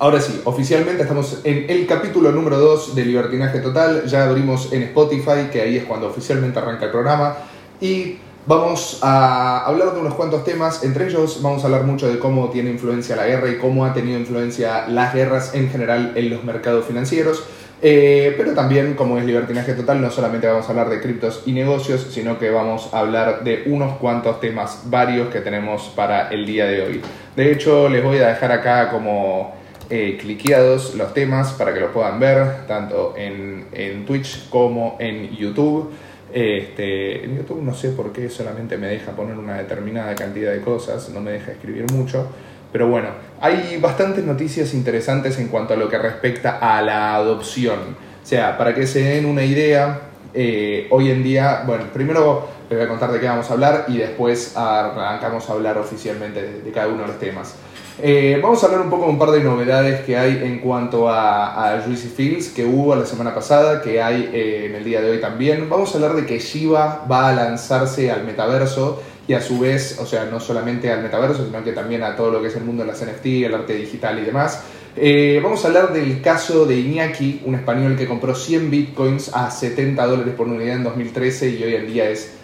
Ahora sí, oficialmente estamos en el capítulo número 2 de Libertinaje Total. Ya abrimos en Spotify, que ahí es cuando oficialmente arranca el programa. Y vamos a hablar de unos cuantos temas. Entre ellos vamos a hablar mucho de cómo tiene influencia la guerra y cómo ha tenido influencia las guerras en general en los mercados financieros. Eh, pero también, como es libertinaje total, no solamente vamos a hablar de criptos y negocios, sino que vamos a hablar de unos cuantos temas varios que tenemos para el día de hoy. De hecho, les voy a dejar acá como eh, cliqueados los temas para que los puedan ver, tanto en, en Twitch como en YouTube. Este, en YouTube no sé por qué solamente me deja poner una determinada cantidad de cosas, no me deja escribir mucho. Pero bueno, hay bastantes noticias interesantes en cuanto a lo que respecta a la adopción. O sea, para que se den una idea, eh, hoy en día, bueno, primero les voy a contar de qué vamos a hablar y después arrancamos a hablar oficialmente de cada uno de los temas. Eh, vamos a hablar un poco de un par de novedades que hay en cuanto a, Juicy Fields que hubo la semana pasada, que hay eh, en el día de hoy también. Vamos a hablar de que Shiba va a lanzarse al metaverso y a su vez, o sea, no solamente al metaverso, sino que también a todo lo que es el mundo de las NFT, el arte digital y demás. Eh, vamos a hablar del caso de Iñaki, un español que compró 100 bitcoins a 70 dólares por unidad en 2013 y hoy en día es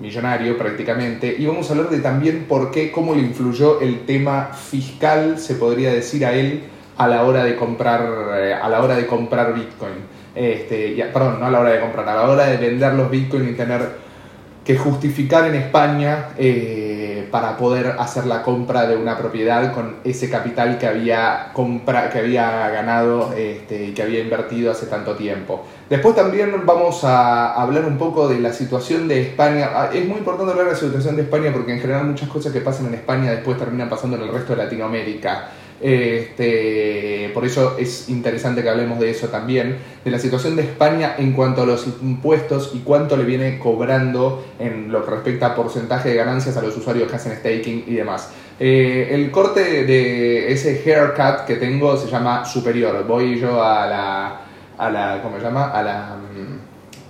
millonario prácticamente, y vamos a hablar de también por qué, cómo le influyó el tema fiscal, se podría decir a él, a la hora de comprar, eh, a la hora de comprar Bitcoin. Este, perdón, no a la hora de comprar, a la hora de vender los Bitcoin y tener que justificar en España eh, para poder hacer la compra de una propiedad con ese capital que había, compra, que había ganado este, y que había invertido hace tanto tiempo. Después también vamos a hablar un poco de la situación de España. Ah, es muy importante hablar de la situación de España porque en general muchas cosas que pasan en España después terminan pasando en el resto de Latinoamérica. Este, por eso es interesante que hablemos de eso también, de la situación de España en cuanto a los impuestos y cuánto le viene cobrando en lo que respecta a porcentaje de ganancias a los usuarios que hacen staking y demás. Eh, el corte de ese haircut que tengo se llama superior. Voy yo a la, a la ¿cómo se llama? A la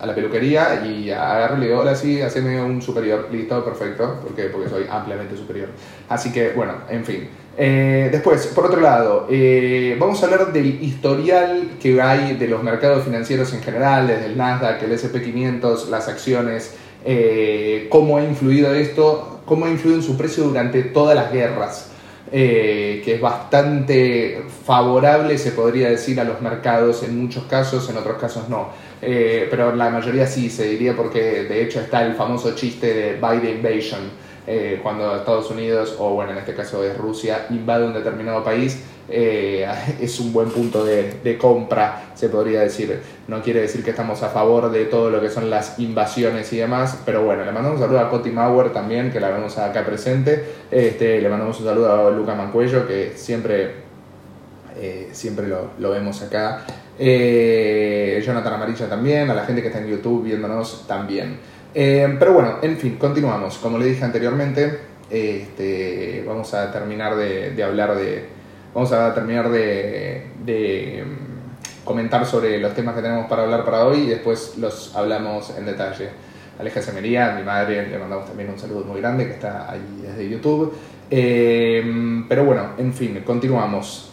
a la peluquería y agarro y hola, sí, haceme un superior, listo, perfecto, porque, porque soy ampliamente superior. Así que, bueno, en fin. Eh, después, por otro lado, eh, vamos a hablar del historial que hay de los mercados financieros en general, desde el Nasdaq, el SP500, las acciones, eh, cómo ha influido esto, cómo ha influido en su precio durante todas las guerras. que es bastante favorable, se podría decir, a los mercados en muchos casos, en otros casos no. pero la mayoría sí, se diría, porque de hecho está el famoso chiste de By the Invasion eh, cuando Estados Unidos, o bueno, en este caso es Rusia, invade un determinado país, eh, es un buen punto de, compra, se podría decir. No quiere decir que estamos a favor de todo lo que son las invasiones y demás, pero bueno, le mandamos un saludo a Coti Mauer también, que la vemos acá presente. Este, le mandamos un saludo a Luca Mancuello, que siempre, eh, siempre lo, lo, vemos acá. Jonathan Amarilla también, a la gente que está en YouTube viéndonos también. Eh, pero bueno, en fin, continuamos. Como le dije anteriormente, este, vamos a terminar de, hablar de. Vamos a terminar de, mm, comentar sobre los temas que tenemos para hablar para hoy y después los hablamos en detalle. Aleja Semería, mi madre, le mandamos también un saludo muy grande que está ahí desde YouTube. Eh, pero bueno, en fin, continuamos.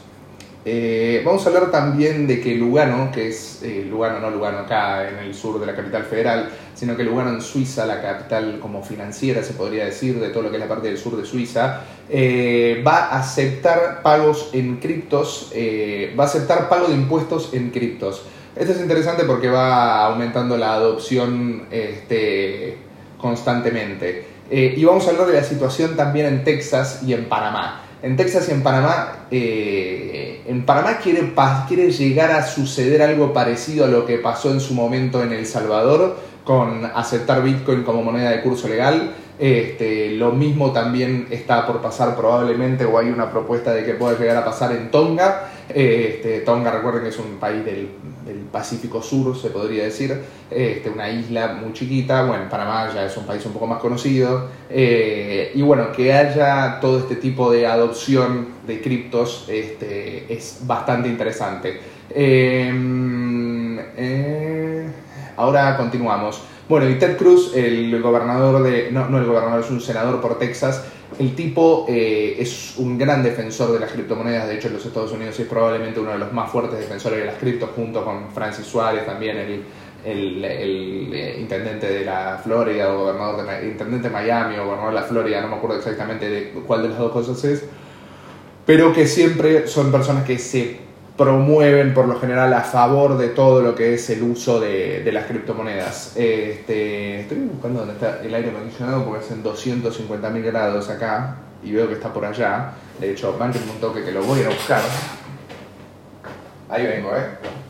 Eh, vamos a hablar también de que Lugano, que es eh, Lugano, no Lugano acá en el sur de la capital federal, sino que Lugano en Suiza, la capital como financiera se podría decir de todo lo que es la parte del sur de Suiza, eh, va a aceptar pagos en criptos, va a aceptar pago de impuestos en criptos. Esto es interesante porque va aumentando la adopción este, constantemente. y vamos a hablar de la situación también en Texas y en Panamá en Texas y en Panamá, eh, en Panamá quiere, quiere llegar a suceder algo parecido a lo que pasó en su momento en El Salvador con aceptar Bitcoin como moneda de curso legal. Este, lo mismo también está por pasar probablemente, o hay una propuesta de que pueda llegar a pasar en Tonga. Este, Tonga, recuerden que es un país del, Pacífico Sur, se podría decir, este, una isla muy chiquita. Bueno, Panamá ya es un país un poco más conocido. Eh, y bueno, que haya todo este tipo de adopción de criptos es bastante interesante. Em, eh, ahora continuamos. Bueno, y Ted Cruz, el gobernador de. No, no el gobernador, es un senador por Texas, El tipo eh, es un gran defensor de las criptomonedas, de hecho en los Estados Unidos es probablemente uno de los más fuertes defensores de las criptos, junto con Francis Suárez, también el, el, intendente de la Florida, o gobernador de, intendente de Miami, o gobernador de la Florida, no me acuerdo exactamente de cuál de las dos cosas es, pero que siempre son personas que se promueven por lo general a favor de todo lo que es el uso de, de las criptomonedas. Este, estoy buscando dónde está el aire acondicionado porque hacen 250.000 grados acá y veo que está por allá. De hecho, banquen un toque que lo voy a buscar. Ahí vengo, ¿eh?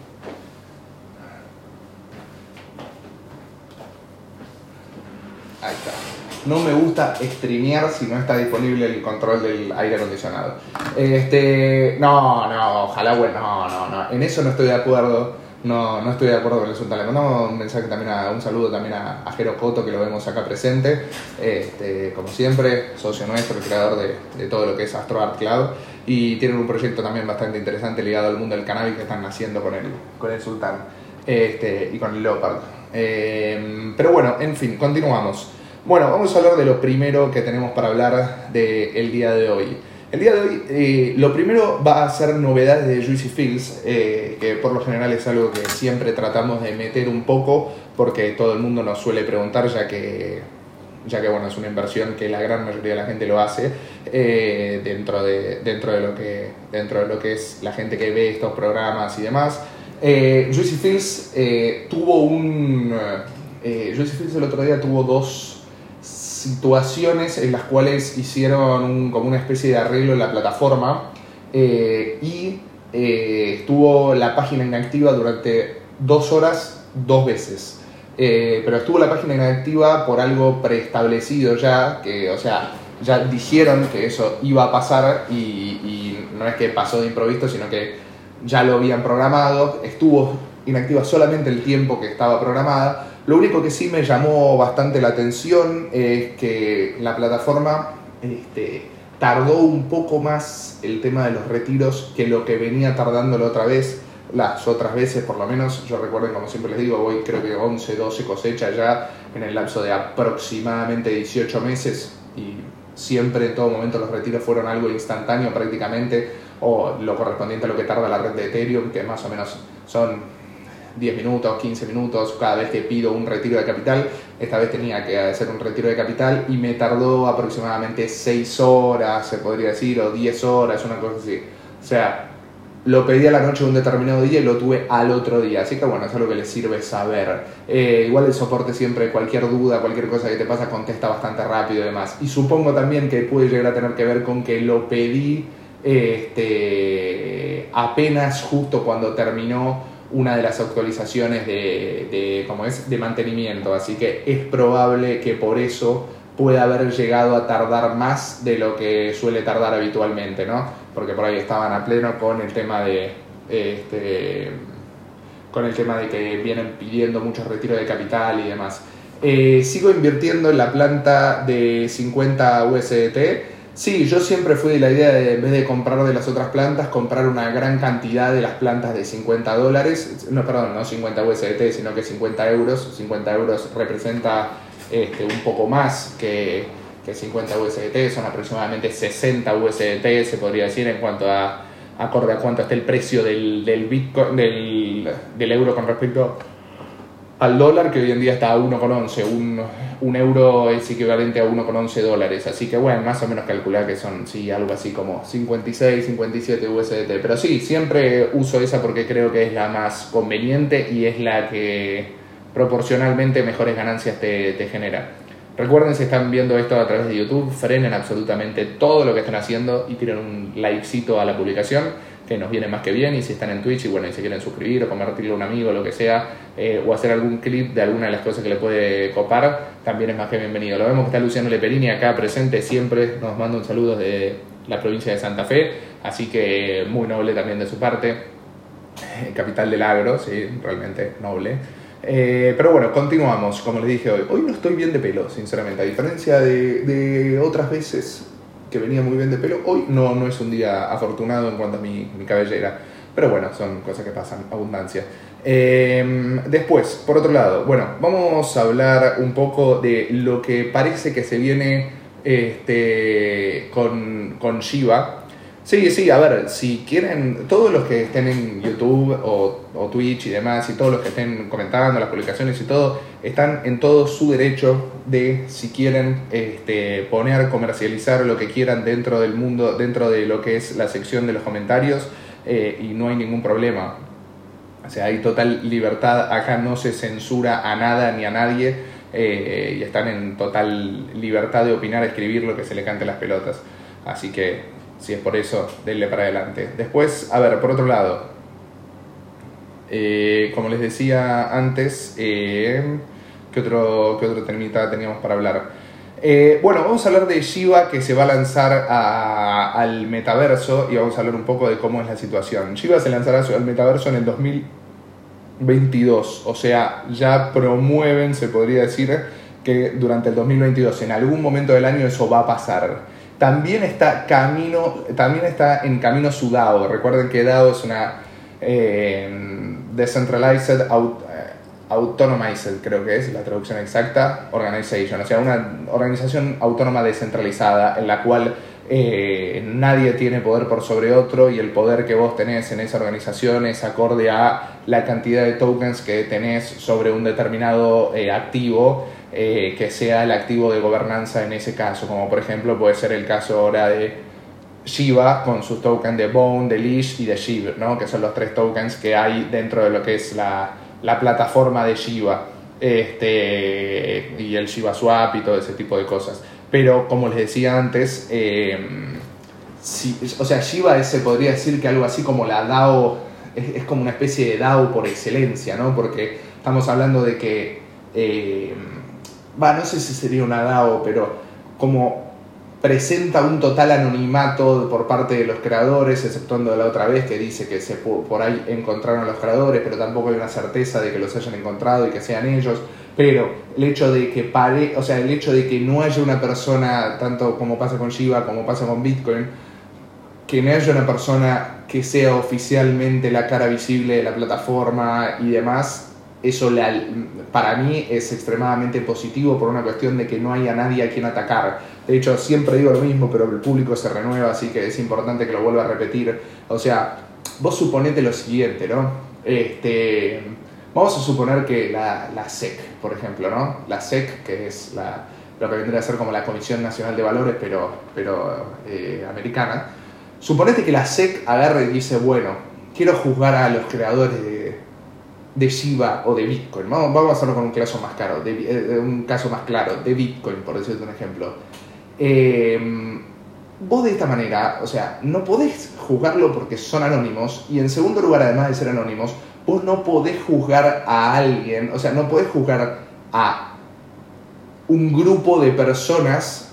No me gusta streamear si no está disponible el control del aire acondicionado. Este, no, no, ojalá, bueno, no, no, no. En eso no estoy de acuerdo. No, no estoy de acuerdo con el asunto. Le mandamos un mensaje también, a, un saludo también a, Jero Coto, que lo vemos acá presente. Este, como siempre, socio nuestro, creador de, todo lo que es Astro Art Cloud. Y tienen un proyecto también bastante interesante ligado al mundo del cannabis que están haciendo con el, con el Sultán este, y con el Leopard. Eh, pero bueno, en fin, continuamos. Bueno, vamos a hablar de lo primero que tenemos para hablar del día de hoy. El día de hoy, eh, lo primero va a ser novedades de Juicy Fields, eh, que por lo general es algo que siempre tratamos de meter un poco, porque todo el mundo nos suele preguntar, ya que, ya que bueno, es una inversión que la gran mayoría de la gente lo hace eh, dentro, de, dentro, de lo que, dentro de lo que es la gente que ve estos programas y demás. Juicy Fields tuvo un... Juicy Fields el otro día tuvo dos situaciones en las cuales hicieron como una especie de arreglo en la plataforma eh, y eh, estuvo la página inactiva durante dos horas dos veces. Eh, pero estuvo la página inactiva por algo preestablecido ya, que, o sea, ya dijeron que eso iba a pasar y, y no es que pasó de improviso, sino que ya lo habían programado, estuvo inactiva solamente el tiempo que estaba programada lo único que sí me llamó bastante la atención es que la plataforma este, tardó un poco más el tema de los retiros que lo que venía tardando la otra vez. Las otras veces, por lo menos, yo recuerdo, como siempre les digo, voy creo que 11, 12 cosechas ya en el lapso de aproximadamente 18 meses y siempre en todo momento los retiros fueron algo instantáneo prácticamente o lo correspondiente a lo que tarda la red de Ethereum, que más o menos son 10 minutos, 15 minutos cada vez que pido un retiro de capital. Esta vez tenía que hacer un retiro de capital y me tardó aproximadamente 6 horas, se podría decir, o 10 horas, una cosa así. O sea, lo pedí a la noche de un determinado día y lo tuve al otro día. Así que bueno, es algo que les sirve saber. Eh, igual el soporte siempre, cualquier duda, cualquier cosa que te pasa, contesta bastante rápido y demás. Y supongo también que puede llegar a tener que ver con que lo pedí este, apenas justo cuando terminó una de las actualizaciones de, de, como es, de mantenimiento, así que es probable que por eso pueda haber llegado a tardar más de lo que suele tardar habitualmente, ¿no? Porque por ahí estaban a pleno con el tema de este, con el tema de que vienen pidiendo mucho retiro de capital y demás. Eh, sigo invirtiendo en la planta de 50 USDT Sí, yo siempre fui de la idea de, en vez de comprar de las otras plantas, comprar una gran cantidad de las plantas de 50 dólares, no, perdón, no 50 USDT, sino que 50 euros. 50 euros representa este, un poco más que, que 50 USDT, son aproximadamente 60 USDT, se podría decir, en cuanto a, acorde a cuánto está el precio del, del, Bitcoin, del, del euro con respecto al dólar, que hoy en día está a 1,11. Un, un euro es equivalente a 1,11 dólares. Así que bueno, más o menos calcular que son, sí, algo así como 56, 57 USDT. Pero sí, siempre uso esa porque creo que es la más conveniente y es la que proporcionalmente mejores ganancias te, genera. Recuerden si están viendo esto a través de YouTube, frenen absolutamente todo lo que están haciendo y tiren un likecito a la publicación que nos viene más que bien y si están en Twitch y bueno, y se quieren suscribir o compartirle a un amigo lo que sea eh, o hacer algún clip de alguna de las cosas que le puede copar, también es más que bienvenido. Lo vemos que está Luciano Leperini acá presente siempre, nos manda un saludo de la provincia de Santa Fe, así que muy noble también de su parte, eh, capital del agro, sí, realmente noble. Eh, pero bueno, continuamos, como les dije hoy. Hoy no estoy bien de pelo, sinceramente, a diferencia de otras veces que venía muy bien de pelo. Hoy no, no es un día afortunado en cuanto a mi, mi cabellera, pero bueno, son cosas que pasan, abundancia. Eh, después, por otro lado, bueno, vamos a hablar un poco de lo que parece que se viene este, con, con Shiva. Sí, sí, a ver, si quieren, todos los que estén en YouTube o, Twitch y demás, y todos los que estén comentando las publicaciones y todo, están en todo su derecho de, si quieren, este, poner, comercializar lo que quieran dentro del mundo, dentro de lo que es la sección de los comentarios, eh, y no hay ningún problema. O sea, hay total libertad, acá no se censura a nada ni a nadie, eh, y están en total libertad de opinar, escribir lo que se le cante las pelotas. Así que si es por eso, denle para adelante. Después, a ver, por otro lado, eh, como les decía antes, eh, ¿qué, otro, ¿qué otro termita teníamos para hablar? Eh, bueno, vamos a hablar de Shiva que se va a lanzar al metaverso y vamos a hablar un poco de cómo es la situación. Shiva se lanzará al metaverso en el 2022, o sea, ya promueven, se podría decir, que durante el 2022, en algún momento del año, eso va a pasar. También está, camino, también está en camino su DAO. Recuerden que DAO es una eh, Decentralized eh, Autonomized, creo que es la traducción exacta, Organization. O sea, una organización autónoma descentralizada en la cual eh, nadie tiene poder por sobre otro y el poder que vos tenés en esa organización es acorde a la cantidad de tokens que tenés sobre un determinado activo eh, que sea el activo de gobernanza en ese caso, como por ejemplo puede ser el caso ahora de Shiba con sus tokens de Bone, de Leash y de Shiba, ¿no? que son los tres tokens que hay dentro de lo que es la, la plataforma de Shiba este, y el Shiba Swap y todo ese tipo de cosas. Pero como les decía antes, eh, o sea, Shiba se podría decir que algo así como la DAO es, como una especie de DAO por excelencia, ¿no? porque estamos hablando de que... Eh, va, no sé si sería una DAO, pero como presenta un total anonimato por parte de los creadores, exceptuando la otra vez que dice que se por ahí encontraron los creadores, pero tampoco hay una certeza de que los hayan encontrado y que sean ellos. Pero el hecho de que pare, o sea, el hecho de que no haya una persona, tanto como pasa con Shiba, como pasa con Bitcoin, que no haya una persona que sea oficialmente la cara visible de la plataforma y demás, eso para mí es extremadamente positivo por una cuestión de que no haya nadie a quien atacar. De hecho, siempre digo lo mismo, pero el público se renueva, así que es importante que lo vuelva a repetir. O sea, vos suponete lo siguiente, ¿no? Este, vamos a suponer que la, la SEC, por ejemplo, ¿no? La SEC, que es la, lo que vendría a ser como la Comisión Nacional de Valores, pero, pero eh, americana. Suponete que la SEC agarre y dice, bueno, quiero juzgar a los creadores de de Shiba o de Bitcoin. Vamos, vamos a hacerlo con un caso más caro, de, eh, un caso más claro, de Bitcoin, por decirte un ejemplo. Eh, vos de esta manera, o sea, no podés juzgarlo porque son anónimos y en segundo lugar, además de ser anónimos, vos no podés juzgar a alguien, o sea, no podés juzgar a un grupo de personas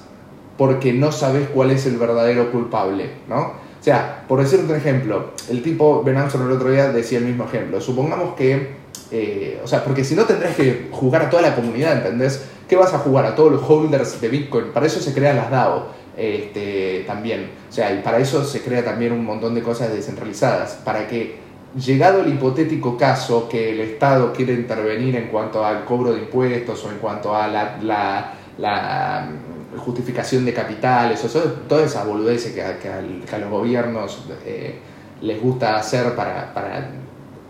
porque no sabes cuál es el verdadero culpable, ¿no? O sea, por decirte un ejemplo, el tipo Ben Armstrong el otro día decía el mismo ejemplo. Supongamos que, eh, o sea, porque si no tendrás que jugar a toda la comunidad, ¿entendés? ¿Qué vas a jugar? A todos los holders de Bitcoin. Para eso se crean las DAO este, también. O sea, y para eso se crea también un montón de cosas descentralizadas. Para que, llegado el hipotético caso que el Estado quiere intervenir en cuanto al cobro de impuestos o en cuanto a la, la justificación de capitales, o toda esa boludez que, a, los gobiernos eh, les gusta hacer para, para,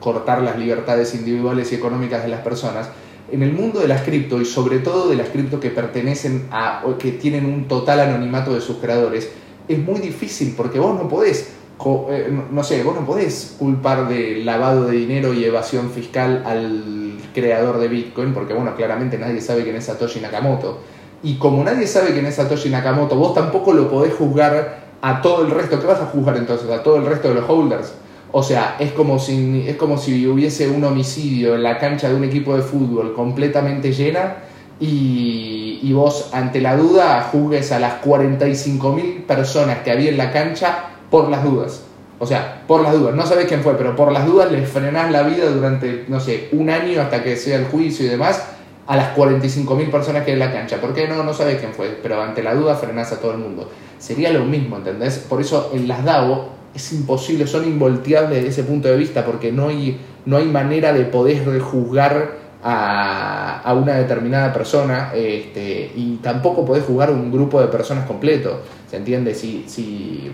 cortar las libertades individuales y económicas de las personas, en el mundo de las cripto y sobre todo de las cripto que pertenecen a o que tienen un total anonimato de sus creadores, es muy difícil porque vos no podés, no sé, vos no podés culpar de lavado de dinero y evasión fiscal al creador de Bitcoin, porque bueno, claramente nadie sabe quién es Satoshi Nakamoto y como nadie sabe quién es Satoshi Nakamoto, vos tampoco lo podés juzgar a todo el resto. ¿Qué vas a juzgar entonces? ¿A todo el resto de los holders? O sea, es como si, es como si hubiese un homicidio en la cancha de un equipo de fútbol completamente llena y, y vos, ante la duda, juzgues a las 45.000 personas que había en la cancha por las dudas. O sea, por las dudas. No sabés quién fue, pero por las dudas les frenás la vida durante, no sé, un año hasta que sea el juicio y demás a las 45.000 personas que hay en la cancha. ¿Por qué no? No sabes quién fue, pero ante la duda frenás a todo el mundo. Sería lo mismo, ¿entendés? Por eso en las DAO es imposible, son involteables desde ese punto de vista, porque no hay, no hay manera de poder juzgar a, a una determinada persona este, y tampoco podés jugar un grupo de personas completo, ¿se entiende? Si, si,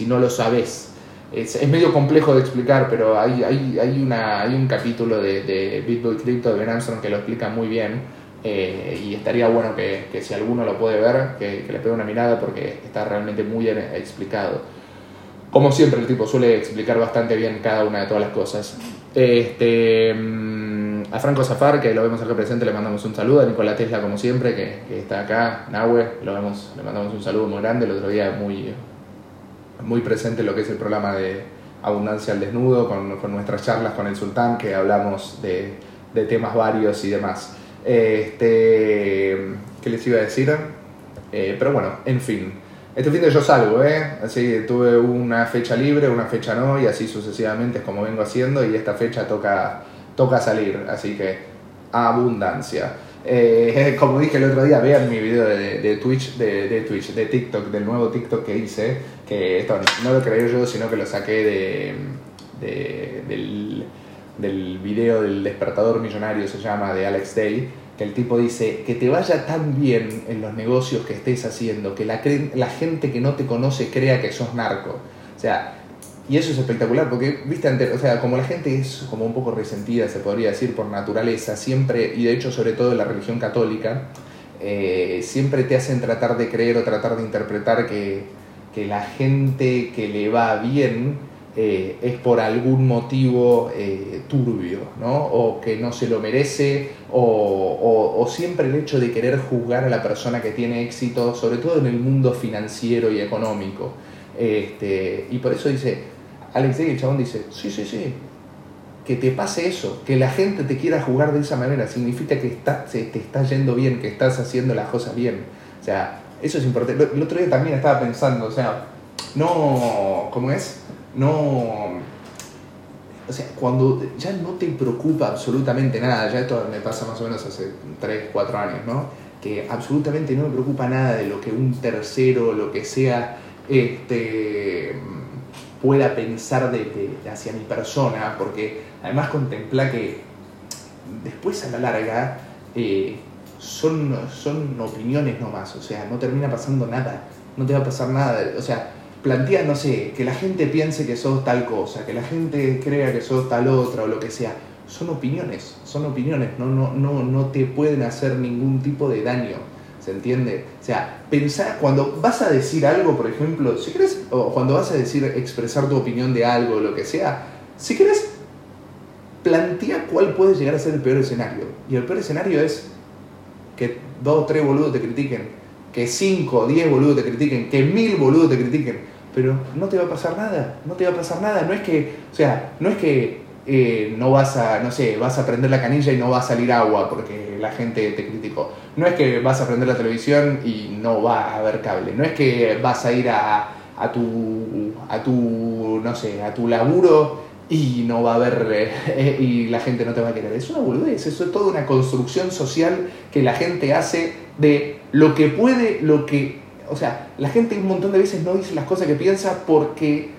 si no lo sabes. Es, es, medio complejo de explicar, pero hay, hay, hay, una, hay un capítulo de, de Bitboy Crypto de Ben Armstrong que lo explica muy bien eh, y estaría bueno que, que, si alguno lo puede ver, que, que, le pegue una mirada porque está realmente muy bien explicado. Como siempre, el tipo suele explicar bastante bien cada una de todas las cosas. Este, mm, a Franco Zafar, que lo vemos acá presente, le mandamos un saludo. A Nicolás Tesla, como siempre, que, que está acá. Nahue, lo vemos, le mandamos un saludo muy grande. El otro día muy muy presente lo que es el programa de Abundancia al Desnudo, con, con nuestras charlas con el sultán, que hablamos de, de temas varios y demás. Este, ¿Qué les iba a decir? Eh, pero bueno, en fin. Este fin de yo salgo, ¿eh? Así tuve una fecha libre, una fecha no, y así sucesivamente es como vengo haciendo, y esta fecha toca, toca salir, así que abundancia. Eh, como dije el otro día, vean mi video de, de Twitch, de, de, Twitch, de TikTok, del nuevo TikTok que hice, esto no lo creé yo, sino que lo saqué de, del, del video del despertador millonario, se llama, de Alex Day, que el tipo dice, que te vaya tan bien en los negocios que estés haciendo, que la, la gente que no te conoce crea que sos narco. O sea, y eso es espectacular, porque, viste, o sea, como la gente es como un poco resentida, se podría decir, por naturaleza, siempre, y de hecho sobre todo en la religión católica, eh, siempre te hacen tratar de creer o tratar de interpretar que, que la gente que le va bien eh, es por algún motivo eh, turbio, ¿no? O que no se lo merece, o, siempre el hecho de querer juzgar a la persona que tiene éxito, sobre todo en el mundo financiero y económico. Este, y por eso dice, Alex Day, el chabón dice, sí, sí, sí, que te pase eso, que la gente te quiera jugar de esa manera, significa que está, te está yendo bien, que estás haciendo las cosas bien. O sea, eso es importante. El otro día también estaba pensando, o sea, no, ¿cómo es? No, o sea, cuando ya no te preocupa absolutamente nada, ya esto me pasa más o menos hace 3, 4 años, ¿no? Que absolutamente no me preocupa nada de lo que un tercero, lo que sea, este pueda pensar de, de, hacia mi persona, porque además contempla que después a la larga eh, son, son opiniones nomás, o sea, no termina pasando nada, no te va a pasar nada, o sea, plantea, no sé, que la gente piense que sos tal cosa, que la gente crea que sos tal otra o lo que sea, son opiniones, son opiniones, no, no, no, no te pueden hacer ningún tipo de daño. ¿Se entiende? O sea, pensar, cuando vas a decir algo, por ejemplo, si quieres, o cuando vas a decir, expresar tu opinión de algo, o lo que sea, si quieres, plantea cuál puede llegar a ser el peor escenario. Y el peor escenario es que dos o tres boludos te critiquen, que cinco o diez boludos te critiquen, que mil boludos te critiquen, pero no te va a pasar nada, no te va a pasar nada, no es que, o sea, no es que eh, no vas a, no sé, vas a prender la canilla y no va a salir agua porque la gente te criticó. No es que vas a prender la televisión y no va a haber cable. No es que vas a ir a, a tu, a tu, no sé, a tu laburo y no va a haber, eh, y la gente no te va a querer. Es una boludez, eso es toda una construcción social que la gente hace de lo que puede, lo que, o sea, la gente un montón de veces no dice las cosas que piensa porque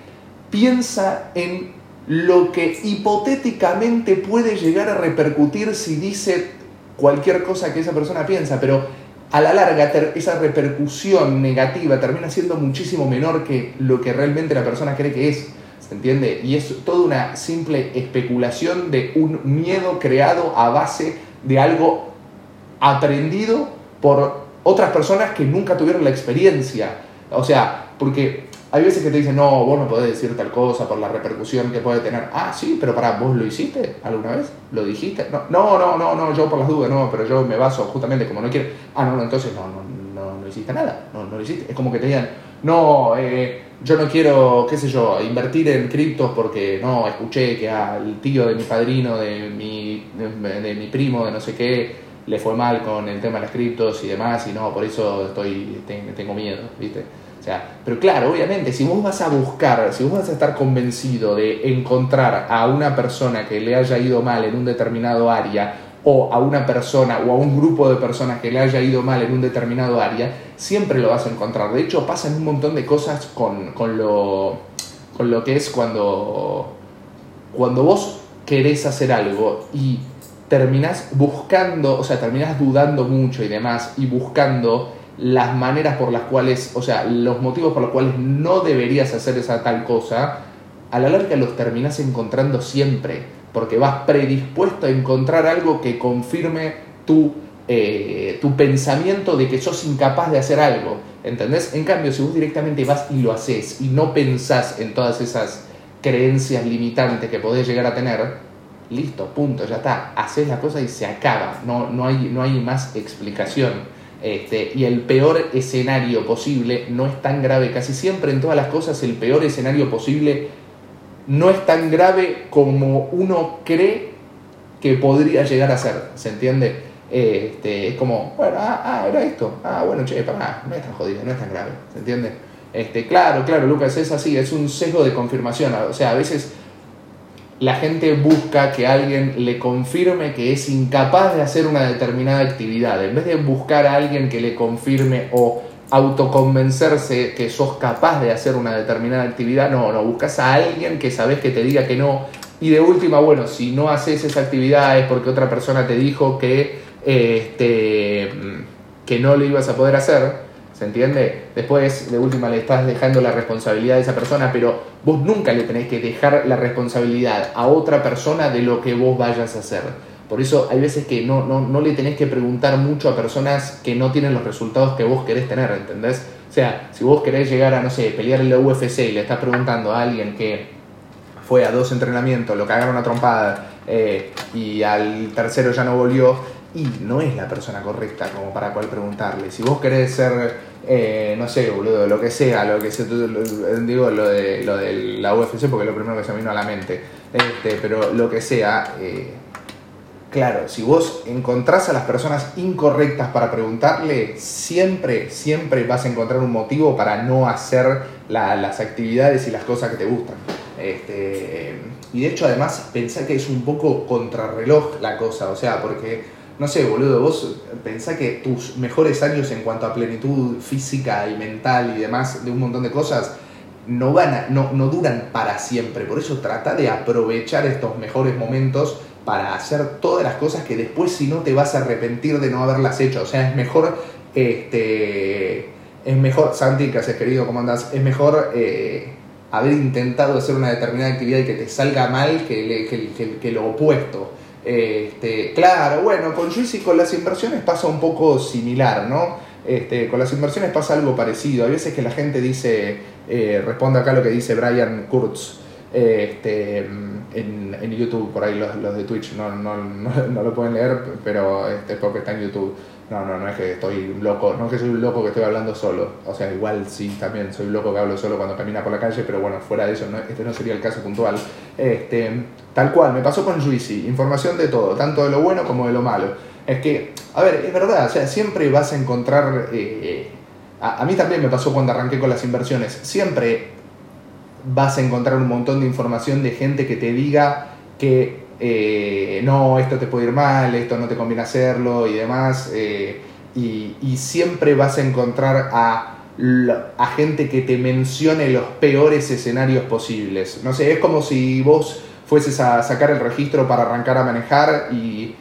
piensa en lo que hipotéticamente puede llegar a repercutir si dice cualquier cosa que esa persona piensa, pero a la larga esa repercusión negativa termina siendo muchísimo menor que lo que realmente la persona cree que es. ¿Se entiende? Y es toda una simple especulación de un miedo creado a base de algo aprendido por otras personas que nunca tuvieron la experiencia. O sea, porque hay veces que te dicen, no, vos no podés decir tal cosa por la repercusión que puede tener. Ah, sí, pero para, ¿vos lo hiciste alguna vez? ¿Lo dijiste? No, no, no, no, no yo por las dudas, no, pero yo me baso justamente como no quiero. Ah, no, no, entonces no, no, no, no hiciste nada, no, no lo hiciste. Es como que te digan, no, eh, yo no quiero, qué sé yo, invertir en criptos porque no, escuché que al tío de mi padrino, de mi, de, de mi primo, de no sé qué, le fue mal con el tema de las criptos y demás, y no, por eso estoy, tengo miedo, ¿viste? O sea, pero claro, obviamente, si vos vas a buscar, si vos vas a estar convencido de encontrar a una persona que le haya ido mal en un determinado área, o a una persona o a un grupo de personas que le haya ido mal en un determinado área, siempre lo vas a encontrar. De hecho, pasan un montón de cosas con, con, lo, con lo que es cuando, cuando vos querés hacer algo y terminás buscando, o sea, terminás dudando mucho y demás, y buscando las maneras por las cuales, o sea, los motivos por los cuales no deberías hacer esa tal cosa, a la larga los terminás encontrando siempre, porque vas predispuesto a encontrar algo que confirme tu, eh, tu pensamiento de que sos incapaz de hacer algo, ¿entendés? En cambio, si vos directamente vas y lo haces y no pensás en todas esas creencias limitantes que podés llegar a tener, listo, punto, ya está, haces la cosa y se acaba, no, no, hay, no hay más explicación. Este, y el peor escenario posible no es tan grave, casi siempre en todas las cosas el peor escenario posible no es tan grave como uno cree que podría llegar a ser, ¿se entiende? Este, es como, bueno, ah, ah, era esto, ah, bueno, che, para, no es tan jodido, no es tan grave, ¿se entiende? Este, claro, claro, Lucas, es así, es un sesgo de confirmación, o sea, a veces la gente busca que alguien le confirme que es incapaz de hacer una determinada actividad. En vez de buscar a alguien que le confirme o autoconvencerse que sos capaz de hacer una determinada actividad, no, no, buscas a alguien que sabes que te diga que no. Y de última, bueno, si no haces esa actividad es porque otra persona te dijo que, este, que no lo ibas a poder hacer. ¿Se entiende? Después, de última, le estás dejando la responsabilidad a esa persona, pero vos nunca le tenés que dejar la responsabilidad a otra persona de lo que vos vayas a hacer. Por eso hay veces que no, no, no le tenés que preguntar mucho a personas que no tienen los resultados que vos querés tener, ¿entendés? O sea, si vos querés llegar a, no sé, pelear en la UFC y le estás preguntando a alguien que fue a dos entrenamientos, lo cagaron a trompada eh, y al tercero ya no volvió, y no es la persona correcta como para poder preguntarle. Si vos querés ser eh, no sé, boludo, lo que sea, lo que sea, digo lo de, lo de la UFC porque es lo primero que se me vino a la mente, este, pero lo que sea, eh, claro, si vos encontrás a las personas incorrectas para preguntarle, siempre, siempre vas a encontrar un motivo para no hacer las actividades y las cosas que te gustan. Este, y de hecho, además, pensá que es un poco contrarreloj la cosa, o sea, porque no sé, boludo, vos pensá que tus mejores años en cuanto a plenitud física y mental y demás, de un montón de cosas, no, van no, no duran para siempre. Por eso trata de aprovechar estos mejores momentos para hacer todas las cosas que después si no te vas a arrepentir de no haberlas hecho. O sea, es mejor, este, es mejor, Santi, que haces querido, ¿cómo andás? Es mejor eh, haber intentado hacer una determinada actividad y que te salga mal que, que, que lo opuesto. Este, claro, bueno, con Juicy con las inversiones pasa un poco similar, ¿no? Este, con las inversiones pasa algo parecido. Hay veces que la gente dice, eh, responde acá lo que dice Brian Kurtz este, en, en, YouTube, por ahí los, los de Twitch no, no, no, lo pueden leer, pero este, porque está en YouTube. No, no, no es que estoy loco, no es que soy un loco que estoy hablando solo. O sea, igual sí, también soy un loco que hablo solo cuando camina por la calle, pero bueno, fuera de eso, no, este no sería el caso puntual. Este, tal cual, me pasó con Juicy, información de todo, tanto de lo bueno como de lo malo. Es que, a ver, es verdad, o sea, siempre vas a encontrar... Eh, a mí también me pasó cuando arranqué con las inversiones. Siempre vas a encontrar un montón de información de gente que te diga que eh, no, esto te puede ir mal, esto no te conviene hacerlo y demás. Eh, y, siempre vas a encontrar a, a, gente que te mencione los peores escenarios posibles. No sé, es como si vos fueses a sacar el registro para arrancar a manejar y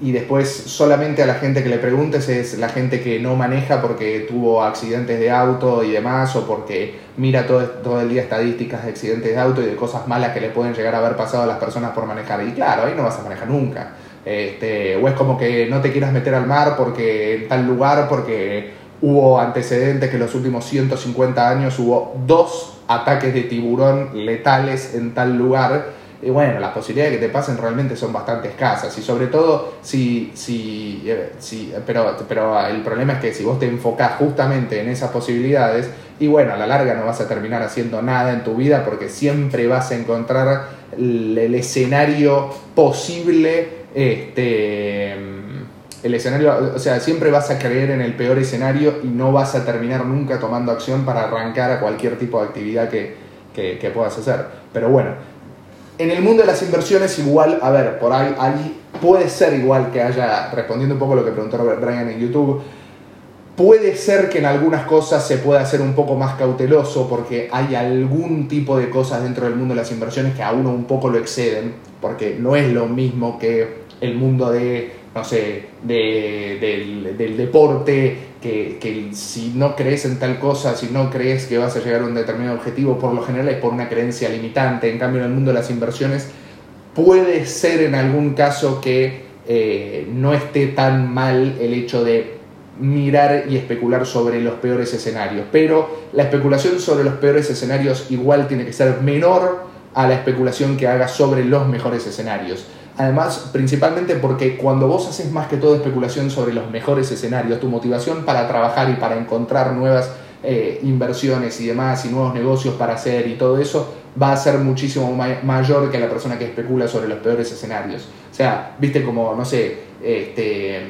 y después solamente a la gente que le preguntes es la gente que no maneja porque tuvo accidentes de auto y demás o porque mira todo, todo el día estadísticas de accidentes de auto y de cosas malas que le pueden llegar a haber pasado a las personas por manejar. Y claro, ahí no vas a manejar nunca. Este, o es como que no te quieras meter al mar porque en tal lugar porque hubo antecedentes que en los últimos 150 años hubo dos ataques de tiburón letales en tal lugar y bueno, las posibilidades de que te pasen realmente son bastante escasas. Y sobre todo, si, si, eh, si, pero, pero el problema es que si vos te enfocás justamente en esas posibilidades, y bueno, a la larga no vas a terminar haciendo nada en tu vida porque siempre vas a encontrar el, escenario posible, este, el escenario, o sea, siempre vas a creer en el peor escenario y no vas a terminar nunca tomando acción para arrancar a cualquier tipo de actividad que, que puedas hacer. Pero bueno, en el mundo de las inversiones igual, a ver, por ahí, puede ser igual que haya, respondiendo un poco a lo que preguntó Brian en YouTube, puede ser que en algunas cosas se pueda ser un poco más cauteloso porque hay algún tipo de cosas dentro del mundo de las inversiones que a uno un poco lo exceden, porque no es lo mismo que el mundo de, no sé, del, del deporte, que, si no crees en tal cosa, si no crees que vas a llegar a un determinado objetivo, por lo general es por una creencia limitante. En cambio, en el mundo de las inversiones puede ser en algún caso que eh, no esté tan mal el hecho de mirar y especular sobre los peores escenarios. Pero la especulación sobre los peores escenarios igual tiene que ser menor a la especulación que hagas sobre los mejores escenarios. Además, principalmente porque cuando vos haces más que todo especulación sobre los mejores escenarios, tu motivación para trabajar y para encontrar nuevas eh, inversiones y demás y nuevos negocios para hacer y todo eso va a ser muchísimo mayor que la persona que especula sobre los peores escenarios. O sea, viste como, no sé, este,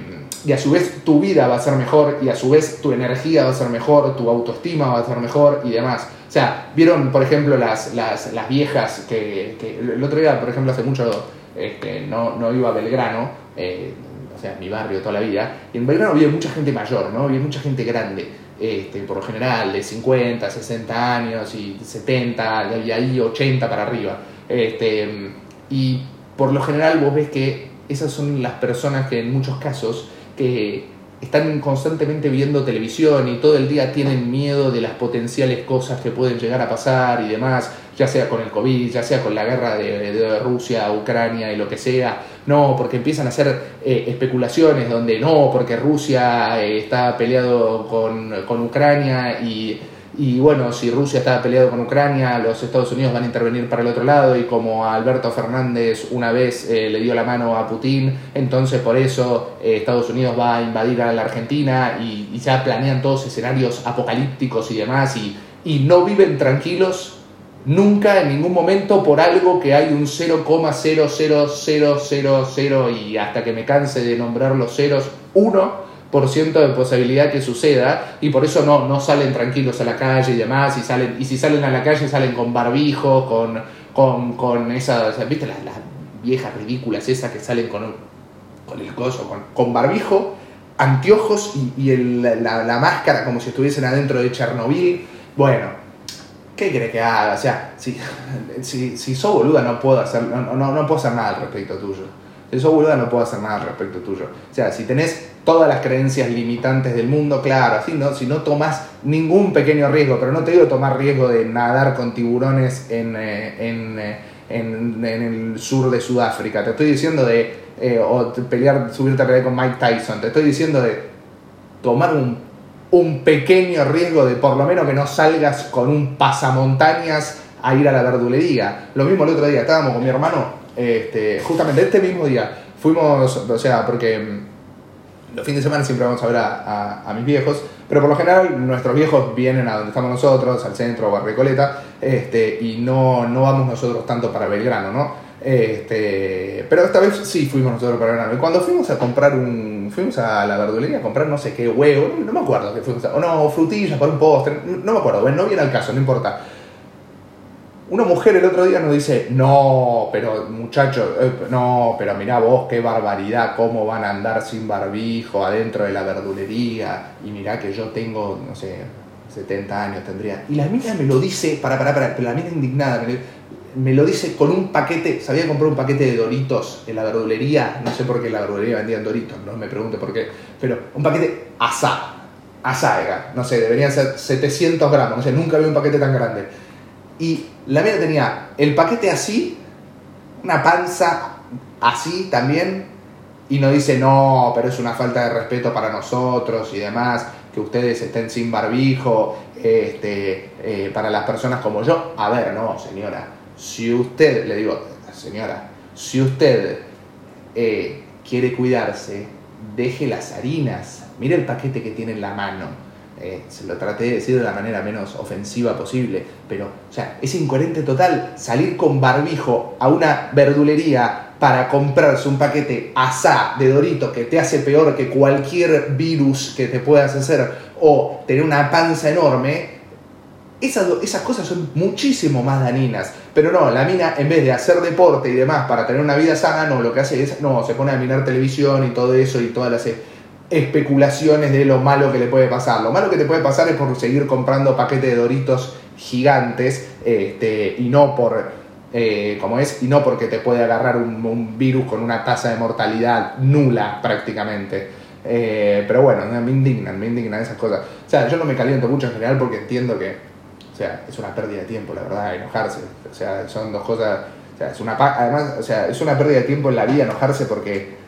y a su vez tu vida va a ser mejor y a su vez tu energía va a ser mejor, tu autoestima va a ser mejor y demás. O sea, vieron, por ejemplo, las, las, las viejas que, el otro día, por ejemplo, hace mucho este, no, no iba a Belgrano, eh, o sea, mi barrio toda la vida, y en Belgrano había mucha gente mayor, ¿no? Había mucha gente grande. Este, por lo general de 50, 60 años y 70, y ahí 80 para arriba. Este, y por lo general vos ves que esas son las personas que en muchos casos que están constantemente viendo televisión y todo el día tienen miedo de las potenciales cosas que pueden llegar a pasar y demás, ya sea con el COVID, ya sea con la guerra de, Rusia, Ucrania y lo que sea. No, porque empiezan a hacer eh, especulaciones donde no, porque Rusia eh, está peleado con, con Ucrania y y bueno, si Rusia está peleado con Ucrania, los Estados Unidos van a intervenir para el otro lado y como Alberto Fernández una vez eh, le dio la mano a Putin, entonces por eso eh, Estados Unidos va a invadir a la Argentina y, ya planean todos escenarios apocalípticos y demás y, y no viven tranquilos nunca en ningún momento por algo que hay un 0,00000 y hasta que me canse de nombrar los ceros, uno por ciento de posibilidad que suceda y por eso no, no salen tranquilos a la calle y demás y salen y si salen a la calle salen con barbijo con con, con esas viste las, viejas ridículas esas que salen con, con el coso con, con barbijo anteojos y, y la, la, máscara como si estuviesen adentro de Chernobyl. Bueno ¿qué crees que haga? o sea si, si, si sos boluda no puedo no, no, no puedo hacer nada al respecto tuyo sos boluda no puedo hacer nada al respecto tuyo. O sea si tenés todas las creencias limitantes del mundo, claro, así no, si no tomas ningún pequeño riesgo, pero no te digo tomar riesgo de nadar con tiburones en, eh, eh, en, en, el sur de Sudáfrica, te estoy diciendo de, eh, o pelear, subirte a pelear con Mike Tyson, te estoy diciendo de tomar un, un pequeño riesgo de por lo menos que no salgas con un pasamontañas a ir a la verdulería. Lo mismo el otro día, estábamos con mi hermano, este, justamente este mismo día, fuimos, o sea, porque los fines de semana siempre vamos a ver a, mis viejos, pero por lo general nuestros viejos vienen a donde estamos nosotros, al centro o a Recoleta, este, y no, no vamos nosotros tanto para Belgrano, ¿no? Este, pero esta vez sí fuimos nosotros para Belgrano. Y cuando fuimos a comprar un. Fuimos a la verdulería a comprar no sé qué huevo, no, me acuerdo que fuimos a, O no, frutillas para un postre, no, me acuerdo, no viene al caso, no importa. Una mujer el otro día nos dice, no, pero muchachos, eh, no, pero mirá vos qué barbaridad, cómo van a andar sin barbijo adentro de la verdulería, y mirá que yo tengo, no sé, 70 años tendría. Y la mina me lo dice, para, para, para, pero la mina indignada, me, lo dice con un paquete, sabía comprar un paquete de doritos en la verdulería, no sé por qué la verdulería vendían doritos, no me pregunte por qué, pero un paquete asá, asá no sé, deberían ser 700 gramos, no sé, nunca vi un paquete tan grande y la mía tenía el paquete así, una panza así también, y nos dice, no, pero es una falta de respeto para nosotros y demás, que ustedes estén sin barbijo, este, eh, para las personas como yo. A ver, no, señora, si usted, le digo, señora, si usted eh, quiere cuidarse, deje las harinas, mire el paquete que tiene en la mano eh, se lo traté de decir de la manera menos ofensiva posible, pero, o sea, es incoherente total salir con barbijo a una verdulería para comprarse un paquete asá de Doritos que te hace peor que cualquier virus que te puedas hacer o tener una panza enorme, esas, esas cosas son muchísimo más dañinas. Pero no, la mina en vez de hacer deporte y demás para tener una vida sana, no, lo que hace es, no, se pone a mirar televisión y todo eso y todas las especulaciones de lo malo que le puede pasar. Lo malo que te puede pasar es por seguir comprando paquetes de Doritos gigantes este, y no por eh, como es, y no porque te puede agarrar un, virus con una tasa de mortalidad nula prácticamente. Eh, pero bueno, me indignan, me indignan esas cosas. O sea, yo no me caliento mucho en general porque entiendo que, o sea, es una pérdida de tiempo, la verdad, enojarse. O sea, son dos cosas, o sea, es una, además, o sea, es una pérdida de tiempo en la vida enojarse porque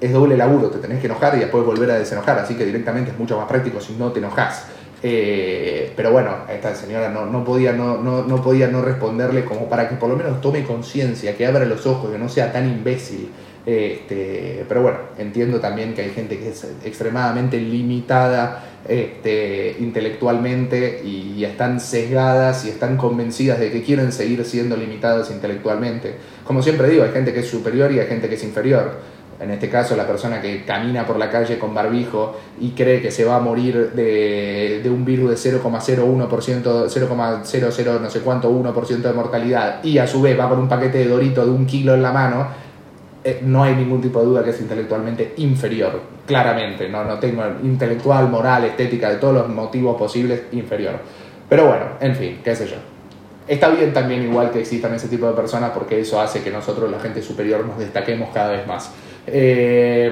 es doble laburo, te tenés que enojar y después volver a desenojar, así que directamente es mucho más práctico si no te enojas. Eh, pero bueno, esta señora no, no, podía, no, no, no, podía no responderle como para que por lo menos tome conciencia, que abra los ojos, que no sea tan imbécil. Este, pero bueno, entiendo también que hay gente que es extremadamente limitada este, intelectualmente y, están sesgadas y están convencidas de que quieren seguir siendo limitadas intelectualmente. Como siempre digo, hay gente que es superior y hay gente que es inferior en este caso la persona que camina por la calle con barbijo y cree que se va a morir de, un virus de 0,01%, 0,00 no sé cuánto, 1% de mortalidad y a su vez va con un paquete de dorito de un kilo en la mano, eh, no hay ningún tipo de duda que es intelectualmente inferior, claramente, no, no tengo intelectual, moral, estética, de todos los motivos posibles, inferior. Pero bueno, en fin, qué sé yo. Está bien también igual que existan ese tipo de personas porque eso hace que nosotros, la gente superior, nos destaquemos cada vez más. Eh,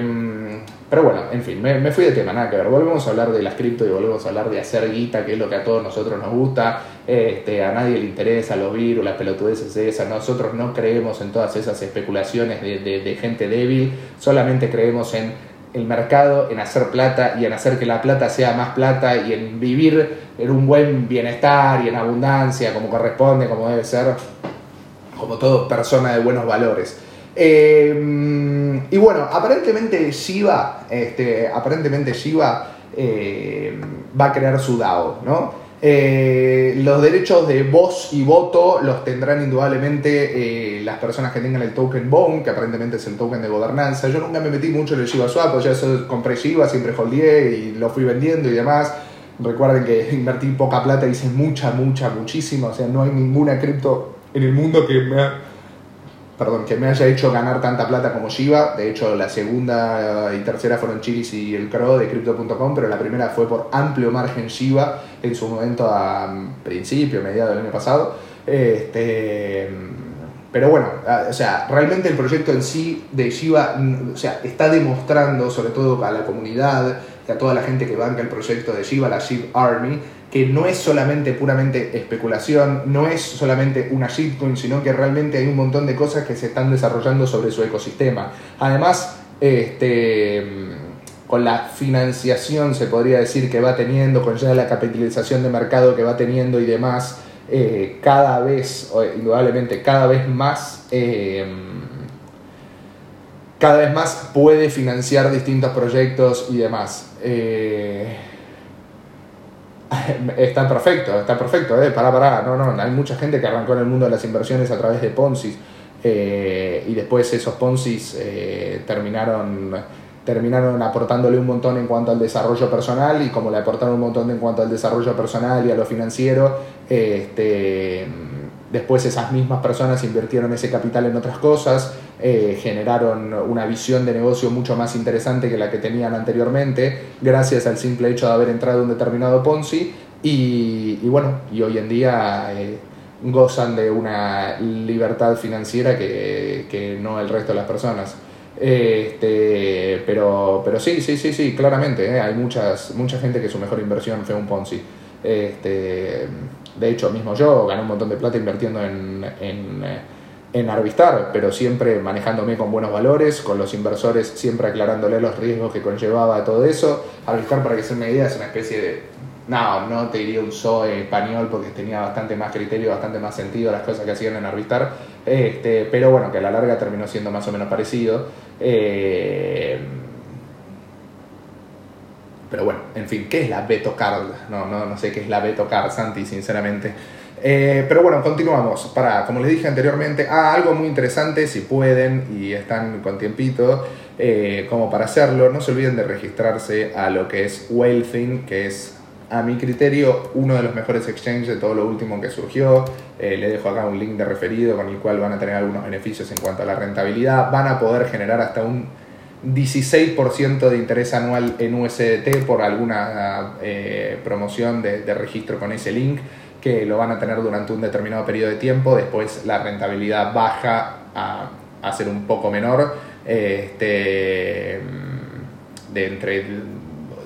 pero bueno, en fin, me, fui de tema, nada que ver. Volvemos a hablar de las cripto y volvemos a hablar de hacer guita, que es lo que a todos nosotros nos gusta. Este, a nadie le interesa los virus, las pelotudeces esas. Nosotros no creemos en todas esas especulaciones de, de gente débil, solamente creemos en el mercado, en hacer plata y en hacer que la plata sea más plata y en vivir en un buen bienestar y en abundancia, como corresponde, como debe ser, como toda persona de buenos valores. Eh, y bueno, aparentemente Shiba, este, aparentemente Shiba eh, va a crear su DAO, ¿no? Eh, los derechos de voz y voto los tendrán indudablemente las personas que tengan el token Bone, que aparentemente es el token de gobernanza. Yo nunca me metí mucho en el Shiba Swap, ya compré Shiba, siempre holdeé y lo fui vendiendo y demás. Recuerden que invertí poca plata, hice mucha, mucha, muchísima. O sea, no hay ninguna cripto en el mundo que me ha perdón, que me haya hecho ganar tanta plata como Shiba. De hecho, la segunda y tercera fueron Chilis y el Crow de Crypto.com, pero la primera fue por amplio margen Shiba en su momento a principio, mediado del año pasado. Este, pero bueno, o sea, realmente el proyecto en sí de Shiba, o sea, está demostrando, sobre todo a la comunidad y a toda la gente que banca el proyecto de Shiba, la Shiba Army, que no es solamente puramente especulación, no es solamente una shitcoin, sino que realmente hay un montón de cosas que se están desarrollando sobre su ecosistema. Además, este, con la financiación, se podría decir, que va teniendo, con ya la capitalización de mercado que va teniendo y demás, eh, cada vez, indudablemente, cada vez más... Eh, cada vez más puede financiar distintos proyectos y demás. Eh, está perfecto, está perfecto, eh, pará, pará, no, no, hay mucha gente que arrancó en el mundo de las inversiones a través de Ponzi eh, y después esos Ponzi terminaron, terminaron aportándole un montón en cuanto al desarrollo personal y como le aportaron un montón en cuanto al desarrollo personal y a lo financiero, este Después esas mismas personas invirtieron ese capital en otras cosas, eh, generaron una visión de negocio mucho más interesante que la que tenían anteriormente, gracias al simple hecho de haber entrado en un determinado Ponzi. Y, bueno, y hoy en día eh, gozan de una libertad financiera que, no el resto de las personas. Este, pero, pero sí, sí, sí, sí, claramente, eh, hay muchas, mucha gente que su mejor inversión fue un Ponzi. Este, de hecho, mismo yo gané un montón de plata invirtiendo en, en, eh, en Arvistar, pero siempre manejándome con buenos valores, con los inversores siempre aclarándole los riesgos que conllevaba todo eso. Arvistar, para que se me idea, es una especie de no, no te diría un SOE español porque tenía bastante más criterio, bastante más sentido las cosas que hacían en Arvistar, este, pero bueno, que a la larga terminó siendo más o menos parecido. Eh, pero bueno, en fin, ¿qué es la Beto Card? No, no, no sé qué es la Beto Card, Santi, sinceramente. Eh, pero bueno, continuamos. Para, como les dije anteriormente, ah, algo muy interesante, si pueden y están con tiempito, eh, como para hacerlo, no se olviden de registrarse a lo que es Wealthing, que es a mi criterio uno de los mejores exchanges de todo lo último que surgió. Eh, le dejo acá un link de referido con el cual van a tener algunos beneficios en cuanto a la rentabilidad. Van a poder generar hasta un 16% de interés anual en USDT por alguna eh, promoción de, registro con ese link. que lo van a tener durante un determinado periodo de tiempo, después la rentabilidad baja a, a ser un poco menor, este, de entre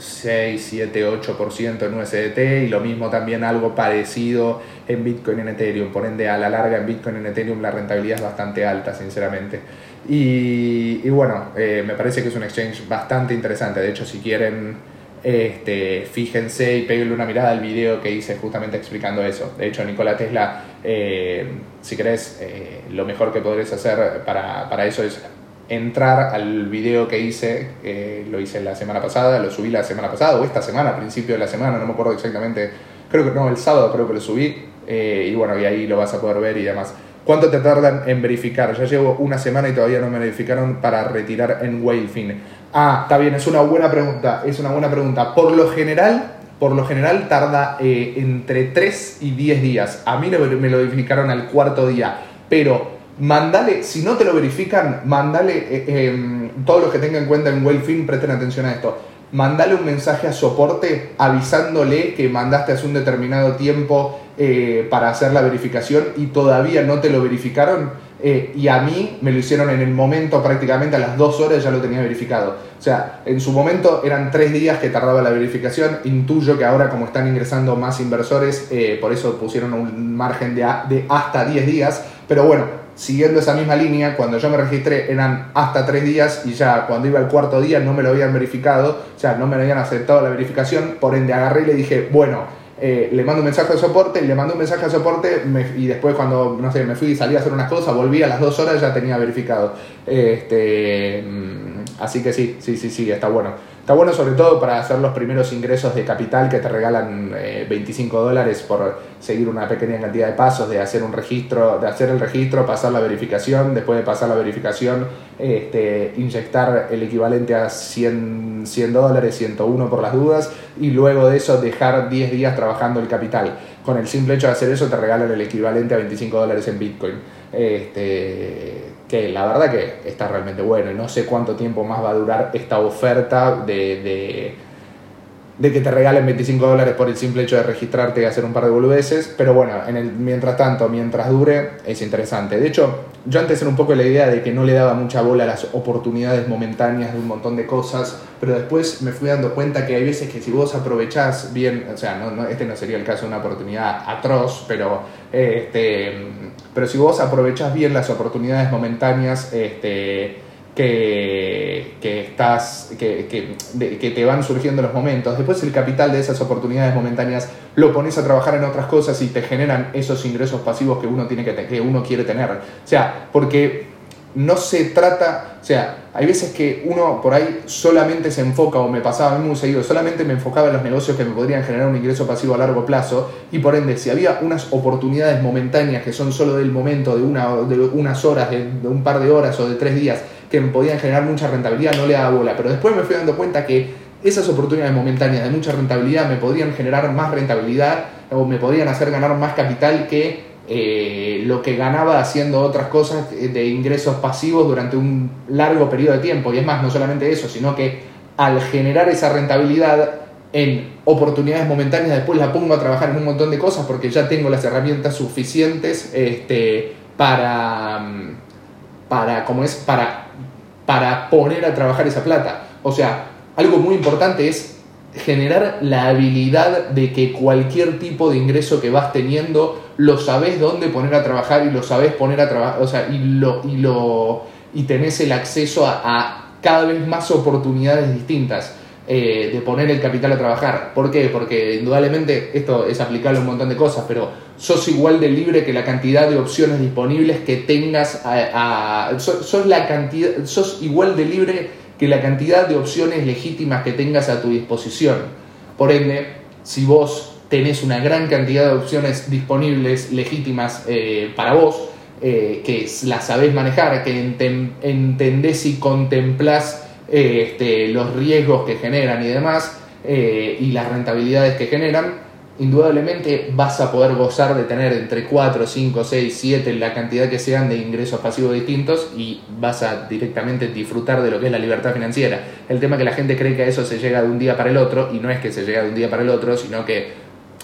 6, 7, 8% en USDT y lo mismo también algo parecido en Bitcoin y en Ethereum. Por ende, a la larga en Bitcoin y en Ethereum la rentabilidad es bastante alta, sinceramente. Y, bueno, eh, me parece que es un exchange bastante interesante. De hecho, si quieren, este, fíjense y peguenle una mirada al video que hice justamente explicando eso. De hecho, Nikola Tesla, eh, si querés, eh, lo mejor que podréis hacer para, para eso es entrar al video que hice, lo hice la semana pasada, lo subí la semana pasada o esta semana, a principio de la semana, no me acuerdo exactamente, creo que no, el sábado creo que lo subí, eh, y bueno, y ahí lo vas a poder ver y demás. ¿Cuánto te tardan en verificar? Ya llevo una semana y todavía no me verificaron para retirar en Whalefin. Ah, está bien, es una buena pregunta, es una buena pregunta. Por lo general, por lo general tarda eh, entre 3 y 10 días. A mí me lo verificaron al cuarto día, pero mandale, si no te lo verifican, mandale, eh, em, todos los que tengan cuenta en Wayfin, presten atención a esto, mandale un mensaje a soporte avisándole que mandaste hace un determinado tiempo eh, para hacer la verificación y todavía no te lo verificaron. Eh, y a mí me lo hicieron en el momento, prácticamente a las dos horas ya lo tenía verificado. O sea, en su momento eran tres días que tardaba la verificación. Intuyo que ahora, como están ingresando más inversores, por eso pusieron un margen de, de hasta 10 días. Pero bueno, siguiendo esa misma línea, cuando yo me registré eran hasta tres días y ya cuando iba al cuarto día no me lo habían verificado, o sea, no me lo habían aceptado la verificación, por ende agarré y le dije, bueno, eh, le mando un mensaje de soporte, le mando un mensaje de soporte y después cuando, no sé, me fui y salí a hacer unas cosas, volví a las dos horas ya tenía verificado. Este, mm, así que sí, sí, sí, sí, está bueno. Está bueno sobre todo para hacer los primeros ingresos de capital que te regalan 25 eh, dólares por seguir una pequeña cantidad de pasos, de hacer un registro, de hacer el registro, pasar la verificación, después de pasar la verificación, este, inyectar el equivalente a 100, 100 dólares, 101 por las dudas, y luego de eso dejar 10 días trabajando el capital. Con el simple hecho de hacer eso te regalan el equivalente a 25 dólares en Bitcoin. Este, que la verdad que está realmente bueno y no sé cuánto tiempo más va a durar esta oferta de, de, que te regalen 25 dólares por el simple hecho de registrarte y hacer un par de boludeces, pero bueno, mientras tanto, mientras dure, es interesante. De hecho, yo antes era un poco la idea de que no le daba mucha bola a las oportunidades momentáneas de un montón de cosas, pero después me fui dando cuenta que hay veces que si vos aprovechás bien, o sea, no, este no sería el caso de una oportunidad atroz, pero este pero si vos aprovechás bien las oportunidades momentáneas este, que, que, estás, que, que, te van surgiendo los momentos, después el capital de esas oportunidades momentáneas lo pones a trabajar en otras cosas y te generan esos ingresos pasivos que uno, tiene que, que uno quiere tener. O sea, porque no se trata, o sea, hay veces que uno por ahí solamente se enfoca, o me pasaba muy seguido, solamente me enfocaba en los negocios que me podrían generar un ingreso pasivo a largo plazo, y por ende, si había unas oportunidades momentáneas que son solo del momento, de, una, de unas horas, de, un par de horas o de tres días, que me podían generar mucha rentabilidad, no le daba bola. Pero después me fui dando cuenta que esas oportunidades momentáneas de mucha rentabilidad me podían generar más rentabilidad o me podían hacer ganar más capital que eh, lo que ganaba haciendo otras cosas de ingresos pasivos durante un largo periodo de tiempo. Y es más, no solamente eso, sino que al generar esa rentabilidad en oportunidades momentáneas, después la pongo a trabajar en un montón de cosas porque ya tengo las herramientas suficientes este, para, para, como es, para, para poner a trabajar esa plata. O sea, algo muy importante es generar la habilidad de que cualquier tipo de ingreso que vas teniendo lo sabes dónde poner a trabajar y lo sabes poner a trabajar, o sea, y lo, y lo y tenés el acceso a, cada vez más oportunidades distintas eh, de poner el capital a trabajar. ¿Por qué? Porque indudablemente esto es aplicable a un montón de cosas, pero sos igual de libre que la cantidad de opciones disponibles que tengas a, sos, la cantidad, igual de libre que la cantidad de opciones legítimas que tengas a tu disposición. Por ende, si vos tenés una gran cantidad de opciones disponibles, legítimas eh, para vos, eh, que las sabés manejar, que entendés y contemplás eh, este, los riesgos que generan y demás, y las rentabilidades que generan, indudablemente vas a poder gozar de tener entre 4, 5, 6, 7, la cantidad que sean de ingresos pasivos distintos y vas a directamente disfrutar de lo que es la libertad financiera. El tema es que la gente cree que a eso se llega de un día para el otro y no es que se llega de un día para el otro, sino que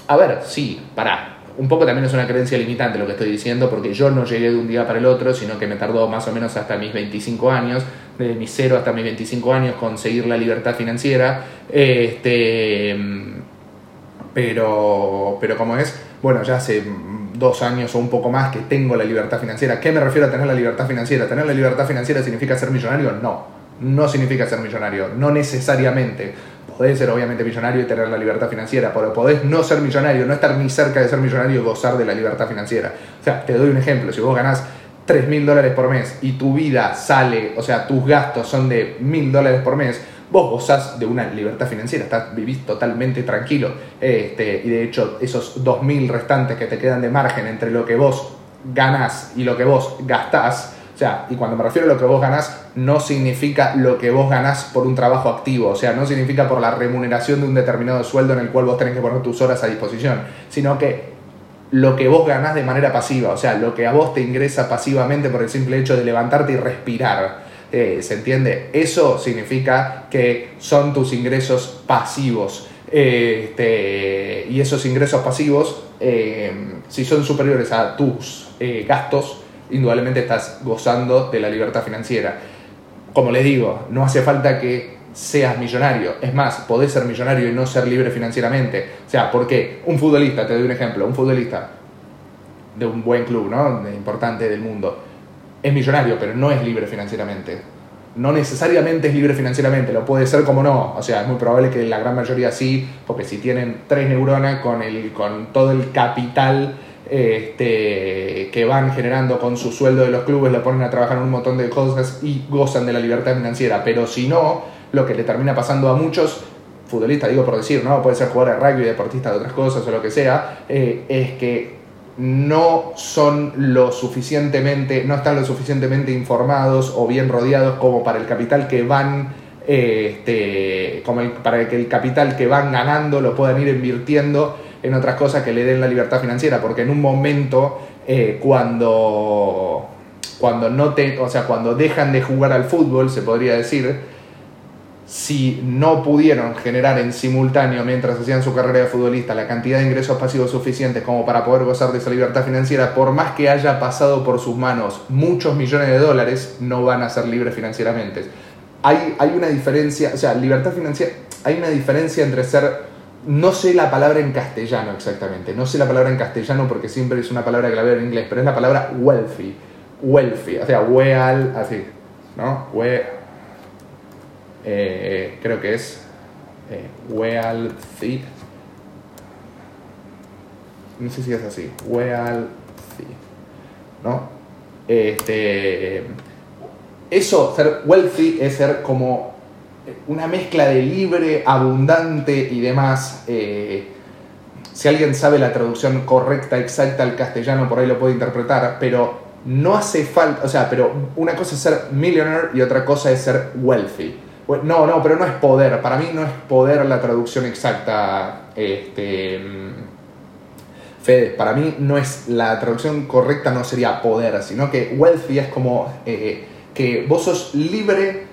a ver, sí, para un poco también es una creencia limitante lo que estoy diciendo, porque yo no llegué de un día para el otro, sino que me tardó más o menos hasta mis 25 años, desde mis 0 hasta mis 25 años, conseguir la libertad financiera. Este, pero, pero como es, bueno, ya hace dos años o un poco más que tengo la libertad financiera. ¿Qué me refiero a tener la libertad financiera? ¿Tener la libertad financiera significa ser millonario? No, no significa ser millonario, no necesariamente podés ser obviamente millonario y tener la libertad financiera, pero podés no ser millonario, no estar ni cerca de ser millonario y gozar de la libertad financiera. O sea, te doy un ejemplo, si vos ganás 3 mil dólares por mes y tu vida sale, o sea, tus gastos son de mil dólares por mes, vos gozás de una libertad financiera, estás, vivís totalmente tranquilo. Este, y de hecho, esos 2.000 restantes que te quedan de margen entre lo que vos ganás y lo que vos gastás, o sea, y cuando me refiero a lo que vos ganás, no significa lo que vos ganás por un trabajo activo, o sea, no significa por la remuneración de un determinado sueldo en el cual vos tenés que poner tus horas a disposición, sino que lo que vos ganás de manera pasiva, o sea, lo que a vos te ingresa pasivamente por el simple hecho de levantarte y respirar. Eh, ¿Se entiende? Eso significa que son tus ingresos pasivos. Este, y esos ingresos pasivos, eh, si son superiores a tus eh, gastos, indudablemente estás gozando de la libertad financiera. Como les digo, no hace falta que seas millonario. Es más, podés ser millonario y no ser libre financieramente. O sea, porque un futbolista, te doy un ejemplo, un futbolista de un buen club, ¿no? importante del mundo, es millonario, pero no es libre financieramente. No necesariamente es libre financieramente, lo puede ser como no. O sea, es muy probable que la gran mayoría sí, porque si tienen tres neuronas con, el, con todo el capital este, que van generando con su sueldo de los clubes, lo ponen a trabajar en un montón de cosas y gozan de la libertad financiera. Pero si no, lo que le termina pasando a muchos futbolistas, digo por decir, ¿no? Puede ser jugador de rugby, deportista de otras cosas o lo que sea, eh, es que no son lo suficientemente, no están lo suficientemente informados o bien rodeados como para el capital que van este, como para que el capital que van ganando lo puedan ir invirtiendo en otras cosas que le den la libertad financiera, porque en un momento eh, cuando, cuando, no o sea, cuando dejan de jugar al fútbol, se podría decir, si no pudieron generar en simultáneo mientras hacían su carrera de futbolista la cantidad de ingresos pasivos suficientes como para poder gozar de esa libertad financiera, por más que haya pasado por sus manos muchos millones de dólares, no van a ser libres financieramente. Hay, hay una diferencia, o sea, libertad financiera, hay una diferencia entre ser no sé la palabra en castellano exactamente, no sé la palabra en castellano porque siempre es una palabra que la veo en inglés, pero es la palabra wealthy, wealthy, o sea, weal, así, ¿no? We, eh, creo que es eh, wealthy, no sé si es así, wealthy, ¿no? Este, eso, ser wealthy es ser como una mezcla de libre, abundante y demás. Eh, si alguien sabe la traducción correcta, exacta al castellano, por ahí lo puede interpretar, pero no hace falta, o sea, pero una cosa es ser millionaire y otra cosa es ser wealthy. No, no, pero no es poder. Para mí no es poder la traducción exacta. Este, Fede, para mí no es la traducción correcta, no sería poder, sino que wealthy es como eh, que vos sos libre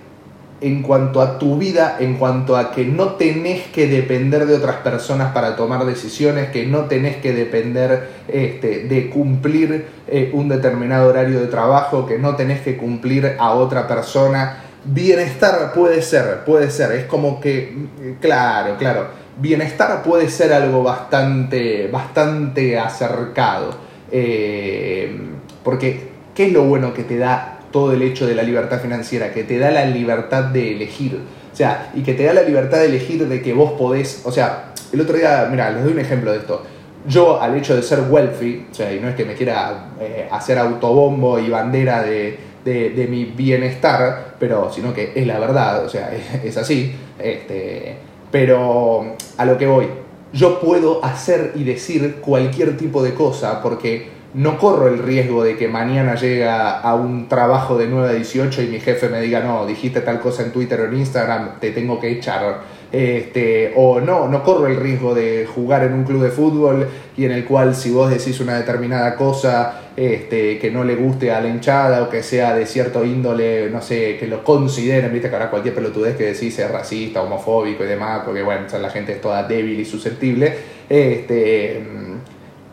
en cuanto a tu vida, en cuanto a que no tenés que depender de otras personas para tomar decisiones, que no tenés que depender este, de cumplir eh, un determinado horario de trabajo, que no tenés que cumplir a otra persona. Bienestar puede ser, puede ser, es como que, claro, claro, bienestar puede ser algo bastante, bastante acercado, eh, porque ¿qué es lo bueno que te da todo el hecho de la libertad financiera, que te da la libertad de elegir. O sea, y que te da la libertad de elegir de que vos podés, o sea, el otro día, mira, les doy un ejemplo de esto. Yo, al hecho de ser wealthy, o sea, y no es que me quiera eh, hacer autobombo y bandera de, de, mi bienestar, pero sino que es la verdad, o sea, es, así. Este, pero a lo que voy, yo puedo hacer y decir cualquier tipo de cosa porque no corro el riesgo de que mañana llega a un trabajo de 9 a 18 y mi jefe me diga, no, dijiste tal cosa en Twitter o en Instagram, te tengo que echar. Este, o no, no corro el riesgo de jugar en un club de fútbol y en el cual si vos decís una determinada cosa este, que no le guste a la hinchada o que sea de cierto índole, no sé, que lo consideren, viste que ahora cualquier pelotudez que decís racista, homofóbico y demás, porque bueno, la gente es toda débil y susceptible. Este,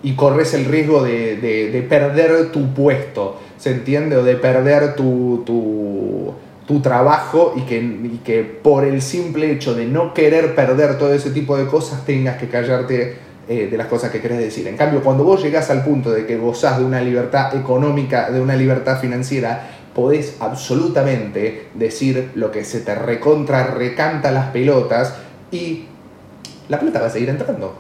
y corres el riesgo de, de- de perder tu puesto, ¿se entiende? O de perder tu, tu, tu trabajo y que, y que por el simple hecho de no querer perder todo ese tipo de cosas tengas que callarte eh, de las cosas que querés decir. En cambio, cuando vos llegás al punto de que gozás de una libertad económica, de una libertad financiera, podés absolutamente decir lo que se te recontra recanta las pelotas y la plata va a seguir entrando.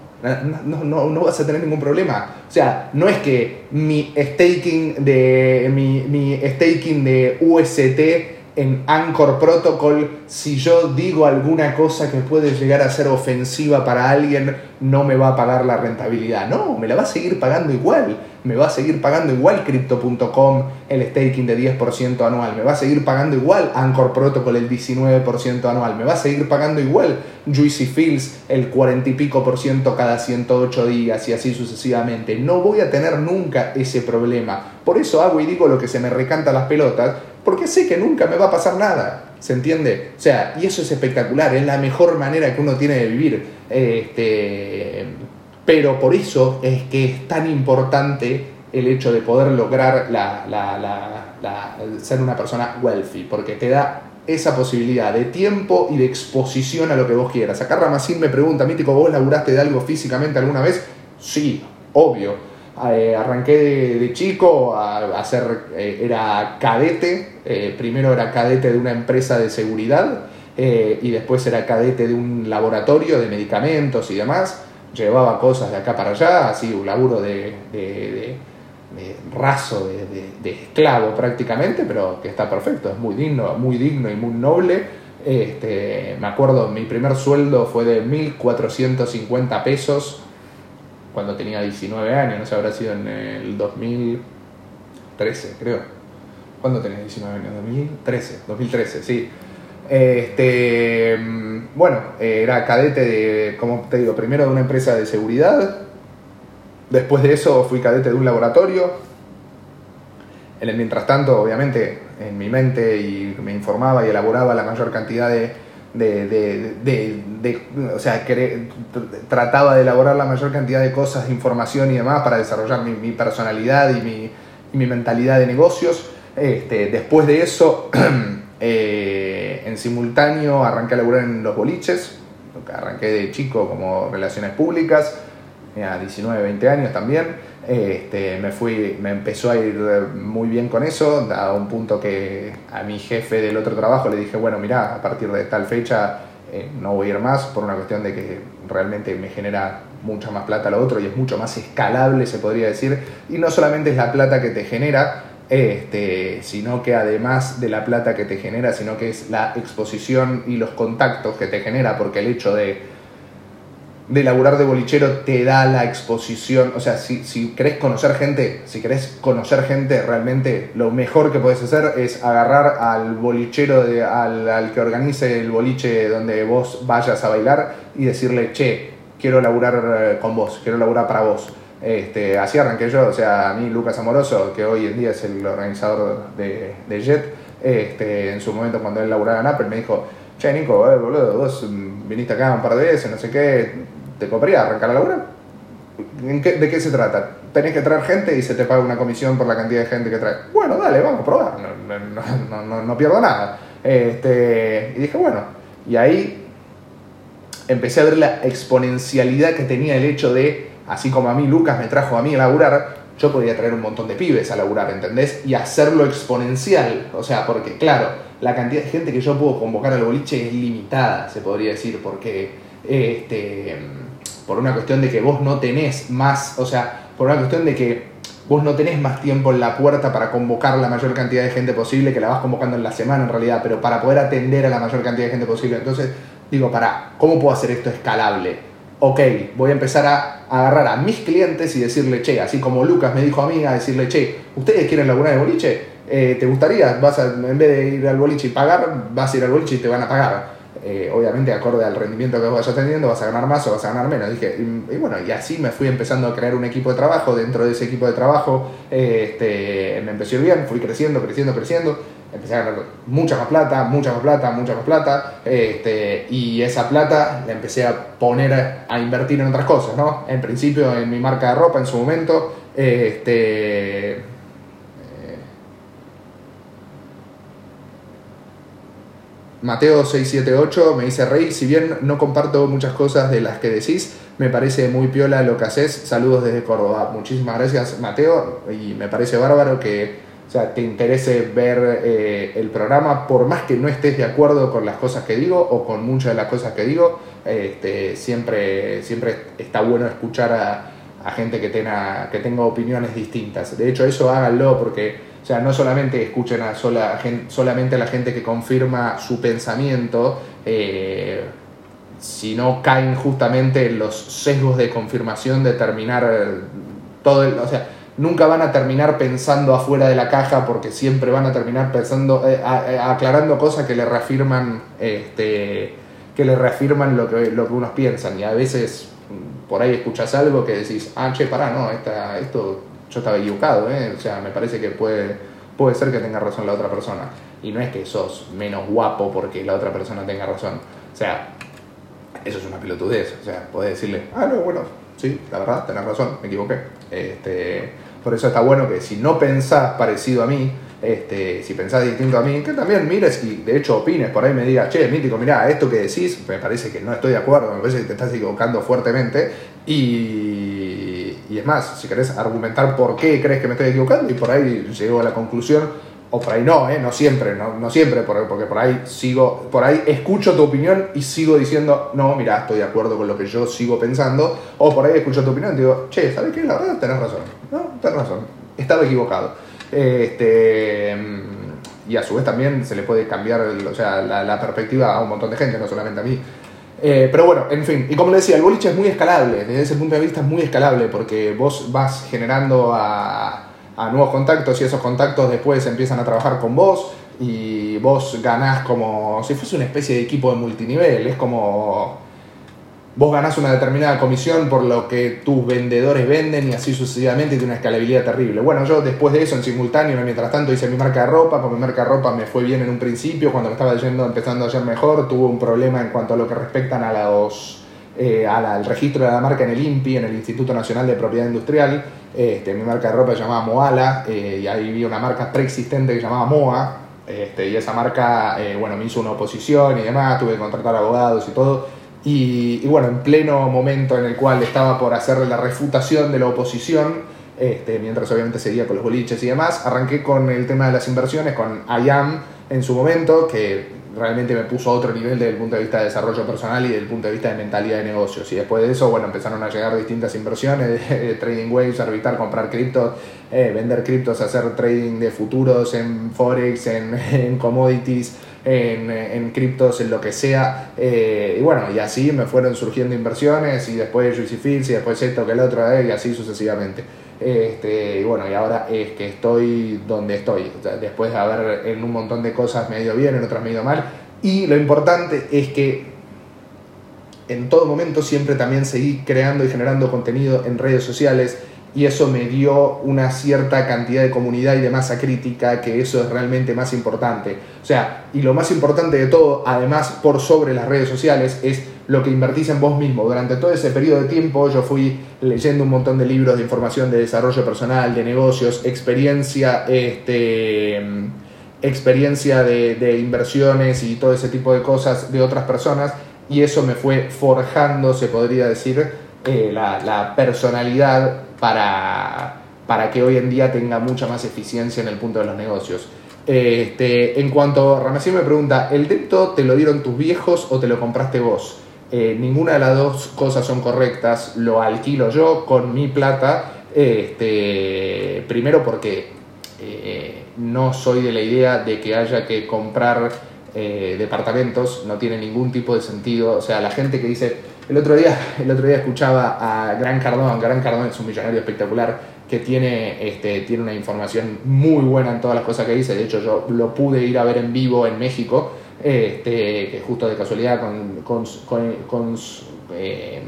No, no, no vas a tener ningún problema. O sea, no es que mi staking de, mi, mi staking de UST en Anchor Protocol, si yo digo alguna cosa que puede llegar a ser ofensiva para alguien, no me va a pagar la rentabilidad. No, me la va a seguir pagando igual. Me va a seguir pagando igual Crypto.com el staking de 10% anual. Me va a seguir pagando igual Anchor Protocol el 19% anual. Me va a seguir pagando igual Juicy Fields el 40 y pico por ciento cada 108 días y así sucesivamente. No voy a tener nunca ese problema. Por eso hago y digo lo que se me recanta las pelotas, porque sé que nunca me va a pasar nada. ¿Se entiende? O sea, y eso es espectacular, es la mejor manera que uno tiene de vivir. Este, pero por eso es que es tan importante el hecho de poder lograr la, ser una persona wealthy, porque te da esa posibilidad de tiempo y de exposición a lo que vos quieras. Acá Ramacín me pregunta, Mítico, ¿vos laburaste de algo físicamente alguna vez? Sí, obvio. Eh, arranqué de, chico a, a hacer, eh, era cadete, eh, primero era cadete de una empresa de seguridad y después era cadete de un laboratorio de medicamentos y demás. Llevaba cosas de acá para allá, así un laburo de, raso, de, esclavo prácticamente, pero que está perfecto, es muy digno, muy digno y muy noble. Este, me acuerdo, mi primer sueldo fue de 1.450 pesos cuando tenía 19 años, no sé, habrá sido en el 2013, creo. ¿Cuándo tenés 19 años? 2013, 2013, sí. Este, bueno, eh, era cadete de, como te digo, primero de una empresa de seguridad, después de eso fui cadete de un laboratorio. En el mientras tanto, obviamente, en mi mente y me informaba y elaboraba la mayor cantidad de, de, de- o sea, trataba de elaborar la mayor cantidad de cosas, de información y demás para desarrollar mi, personalidad y mi, mi mentalidad de negocios. Este, después de eso, eh, en simultáneo arranqué a laburar en los boliches, arranqué de chico como relaciones públicas, tenía 19, 20 años también. Este, me fui, me empezó a ir muy bien con eso, a un punto que a mi jefe del otro trabajo le dije, bueno, mira, a partir de tal fecha eh, no voy a ir más por una cuestión de que realmente me genera mucha más plata lo otro y es mucho más escalable, se podría decir. Y no solamente es la plata que te genera, este, sino que además de la plata que te genera, sino que es la exposición y los contactos que te genera, porque el hecho de de laburar de bolichero te da la exposición, o sea, si, si querés conocer gente, si querés conocer gente realmente, lo mejor que podés hacer es agarrar al bolichero, de, al, al que organice el boliche donde vos vayas a bailar y decirle, che, quiero laburar eh, con vos, quiero laburar para vos. Este, así arranqué yo, o sea, a mí Lucas Amoroso, que hoy en día es el organizador de, Jet, este, en su momento cuando él laburaba en Apple me dijo, che Nico, eh, boludo, vos viniste acá un par de veces, no sé qué, ¿te coparía arrancar a laburar? ¿En qué- ¿De qué se trata? Tenés que traer gente y se te paga una comisión por la cantidad de gente que trae. Bueno, dale, vamos a probar, no, no, no, no, no pierdo nada. Este, y dije, bueno, y ahí empecé a ver la exponencialidad que tenía el hecho de, así como a mí Lucas me trajo a mí a laburar, yo podía traer un montón de pibes a laburar, ¿entendés? Y hacerlo exponencial. O sea, porque claro, la cantidad de gente que yo puedo convocar al boliche es limitada, se podría decir, porque este, por una cuestión de que vos no tenés más, o sea, por una cuestión de que vos no tenés más tiempo en la puerta para convocar la mayor cantidad de gente posible, que la vas convocando en la semana en realidad, pero para poder atender a la mayor cantidad de gente posible. Entonces, digo, para, ¿cómo puedo hacer esto escalable? Ok, voy a empezar a agarrar a mis clientes y decirle, che, así como Lucas me dijo a mí, a decirle, che, ¿ustedes quieren laburar el boliche? Eh, ¿Te gustaría? Vas a, en vez de ir al boliche y pagar, vas a ir al boliche y te van a pagar. Eh, obviamente, acorde al rendimiento que vayas teniendo, vas a ganar más o vas a ganar menos. Dije, y, y bueno, y así me fui empezando a crear un equipo de trabajo. Dentro de ese equipo de trabajo, eh, este, me empezó a ir bien, fui creciendo, creciendo, creciendo. Empecé a ganar mucha más plata, mucha más plata, mucha más plata, este, y esa plata la empecé a poner a, invertir en otras cosas, ¿no? En principio en mi marca de ropa en su momento, este... Eh, Mateo 678 me dice, Rey, si bien no comparto muchas cosas de las que decís, me parece muy piola lo que haces. Saludos desde Córdoba. Muchísimas gracias, Mateo, y me parece bárbaro que sea, te interese ver eh, el programa, por más que no estés de acuerdo con las cosas que digo o con muchas de las cosas que digo, este, siempre, siempre está bueno escuchar a, gente que tenga, que tenga opiniones distintas. De hecho, eso háganlo porque, o sea, no solamente escuchen a sola, solamente a la gente que confirma su pensamiento, eh, sino caen justamente en los sesgos de confirmación de terminar todo el... O sea, nunca van a terminar pensando afuera de la caja porque siempre van a terminar pensando, eh, eh, aclarando cosas que le reafirman, este, que le reafirman lo que, lo que unos piensan. Y a veces mm, por ahí escuchas algo que decís, ah, che, pará, no, esta, esto yo estaba equivocado, ¿eh? o sea, me parece que puede, puede ser que tenga razón la otra persona. Y no es que sos menos guapo porque la otra persona tenga razón. O sea, eso es una pelotudez. O sea, podés decirle, ah, no, bueno, sí, la verdad, tenés razón, me equivoqué. Este, por eso está bueno que si no pensás parecido a mí, este, si pensás distinto a mí, que también mires y de hecho opines, por ahí me digas, che, mítico, mira, esto que decís, me parece que no estoy de acuerdo, me parece que te estás equivocando fuertemente. Y, y es más, si querés argumentar por qué crees que me estoy equivocando, y por ahí llego a la conclusión o por ahí no, ¿eh? no siempre, no, no siempre, porque por ahí sigo, por ahí escucho tu opinión y sigo diciendo, no, mira, estoy de acuerdo con lo que yo sigo pensando, o por ahí escucho tu opinión y digo, che, ¿sabes qué? La verdad, tenés razón, no, tenés razón, estaba equivocado. Este, y a su vez también se le puede cambiar o sea, la, perspectiva a un montón de gente, no solamente a mí. Eh, pero bueno, en fin, y como le decía, el boliche es muy escalable, desde ese punto de vista es muy escalable, porque vos vas generando a a nuevos contactos y esos contactos después empiezan a trabajar con vos y vos ganás como si fuese una especie de equipo de multinivel. Es como vos ganás una determinada comisión por lo que tus vendedores venden y así sucesivamente y tiene una escalabilidad terrible. Bueno, yo después de eso en simultáneo, mientras tanto hice mi marca de ropa, con mi marca de ropa me fue bien en un principio, cuando me estaba yendo, empezando a ir mejor, tuve un problema en cuanto a lo que respectan a los... Eh, al registro de la marca en el INPI, en el Instituto Nacional de Propiedad Industrial, este, mi marca de ropa se llamaba Moala eh, y ahí vi una marca preexistente que se llamaba Moa. Este, y esa marca, eh, bueno, me hizo una oposición y demás, tuve que contratar abogados y todo. Y, bueno, en pleno momento en el cual estaba por hacer la refutación de la oposición, este, mientras obviamente seguía con los boliches y demás, arranqué con el tema de las inversiones, con IAM en su momento, que realmente me puso a otro nivel desde el punto de vista de desarrollo personal y desde el punto de vista de mentalidad de negocios. Y después de eso, bueno, empezaron a llegar distintas inversiones, de trading waves, arbitrar, comprar criptos, eh, vender criptos, hacer trading de futuros en forex, en, commodities, en, en, criptos, en lo que sea. Eh, y bueno, y así me fueron surgiendo inversiones y después Juicy Fields y después esto que el otro, eh, y así sucesivamente. Este, y bueno, y ahora es que estoy donde estoy. después de haber en un montón de cosas me ido bien, en otras me ido mal. Y lo importante es que en todo momento siempre también seguí creando y generando contenido en redes sociales y eso me dio una cierta cantidad de comunidad y de masa crítica, que eso es realmente más importante. O sea, y lo más importante de todo, además por sobre las redes sociales, es lo que invertís en vos mismo. Durante todo ese periodo de tiempo yo fui leyendo un montón de libros de información de desarrollo personal, de negocios, experiencia, este, experiencia de, inversiones y todo ese tipo de cosas de otras personas y eso me fue forjando, se podría decir, eh, la, la personalidad para, para que hoy en día tenga mucha más eficiencia en el punto de los negocios. Este, en cuanto a Ramesí me pregunta, ¿el depto te lo dieron tus viejos o te lo compraste vos? Eh, ninguna de las dos cosas son correctas, lo alquilo yo con mi plata, este, primero porque eh, no soy de la idea de que haya que comprar eh, departamentos, no tiene ningún tipo de sentido, o sea, la gente que dice, el otro día, el otro día escuchaba a Gran Cardón, Gran Cardón es un millonario espectacular que tiene, este, tiene una información muy buena en todas las cosas que dice, de hecho yo lo pude ir a ver en vivo en México, este, que justo de casualidad con, eh,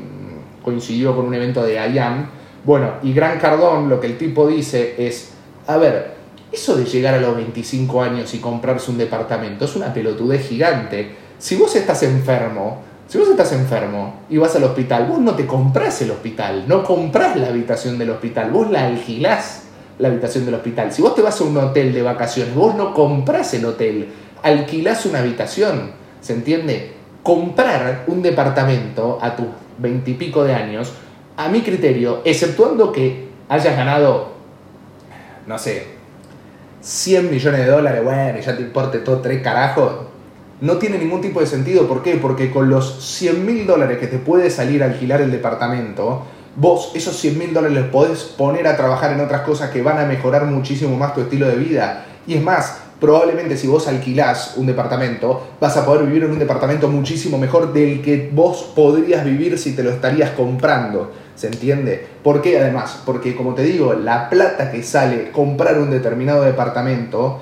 coincidió con un evento de IAM. Bueno, y Gran Cardón lo que el tipo dice es, a ver, Eso de llegar a los 25 años y comprarse un departamento es una pelotudez gigante. Si vos estás enfermo, si vos estás enfermo y vas al hospital, vos no te comprás el hospital, no comprás la habitación del hospital, vos la alquilás la habitación del hospital. Si vos te vas a un hotel de vacaciones, vos no comprás el hotel, alquilás una habitación, ¿se entiende? Comprar un departamento a tus veintipico de años, a mi criterio, exceptuando que hayas ganado, no sé, 100 millones de dólares, bueno, ya te importe todo tres carajos, no tiene ningún tipo de sentido. ¿Por qué? Porque con los 100 mil dólares que te puede salir a alquilar el departamento, vos esos 100 mil dólares los podés poner a trabajar en otras cosas que van a mejorar muchísimo más tu estilo de vida. Y es más, probablemente si vos alquilás un departamento, vas a poder vivir en un departamento muchísimo mejor del que vos podrías vivir si te lo estarías comprando. ¿Se entiende? ¿Por qué además? Porque como te digo, la plata que sale comprar un determinado departamento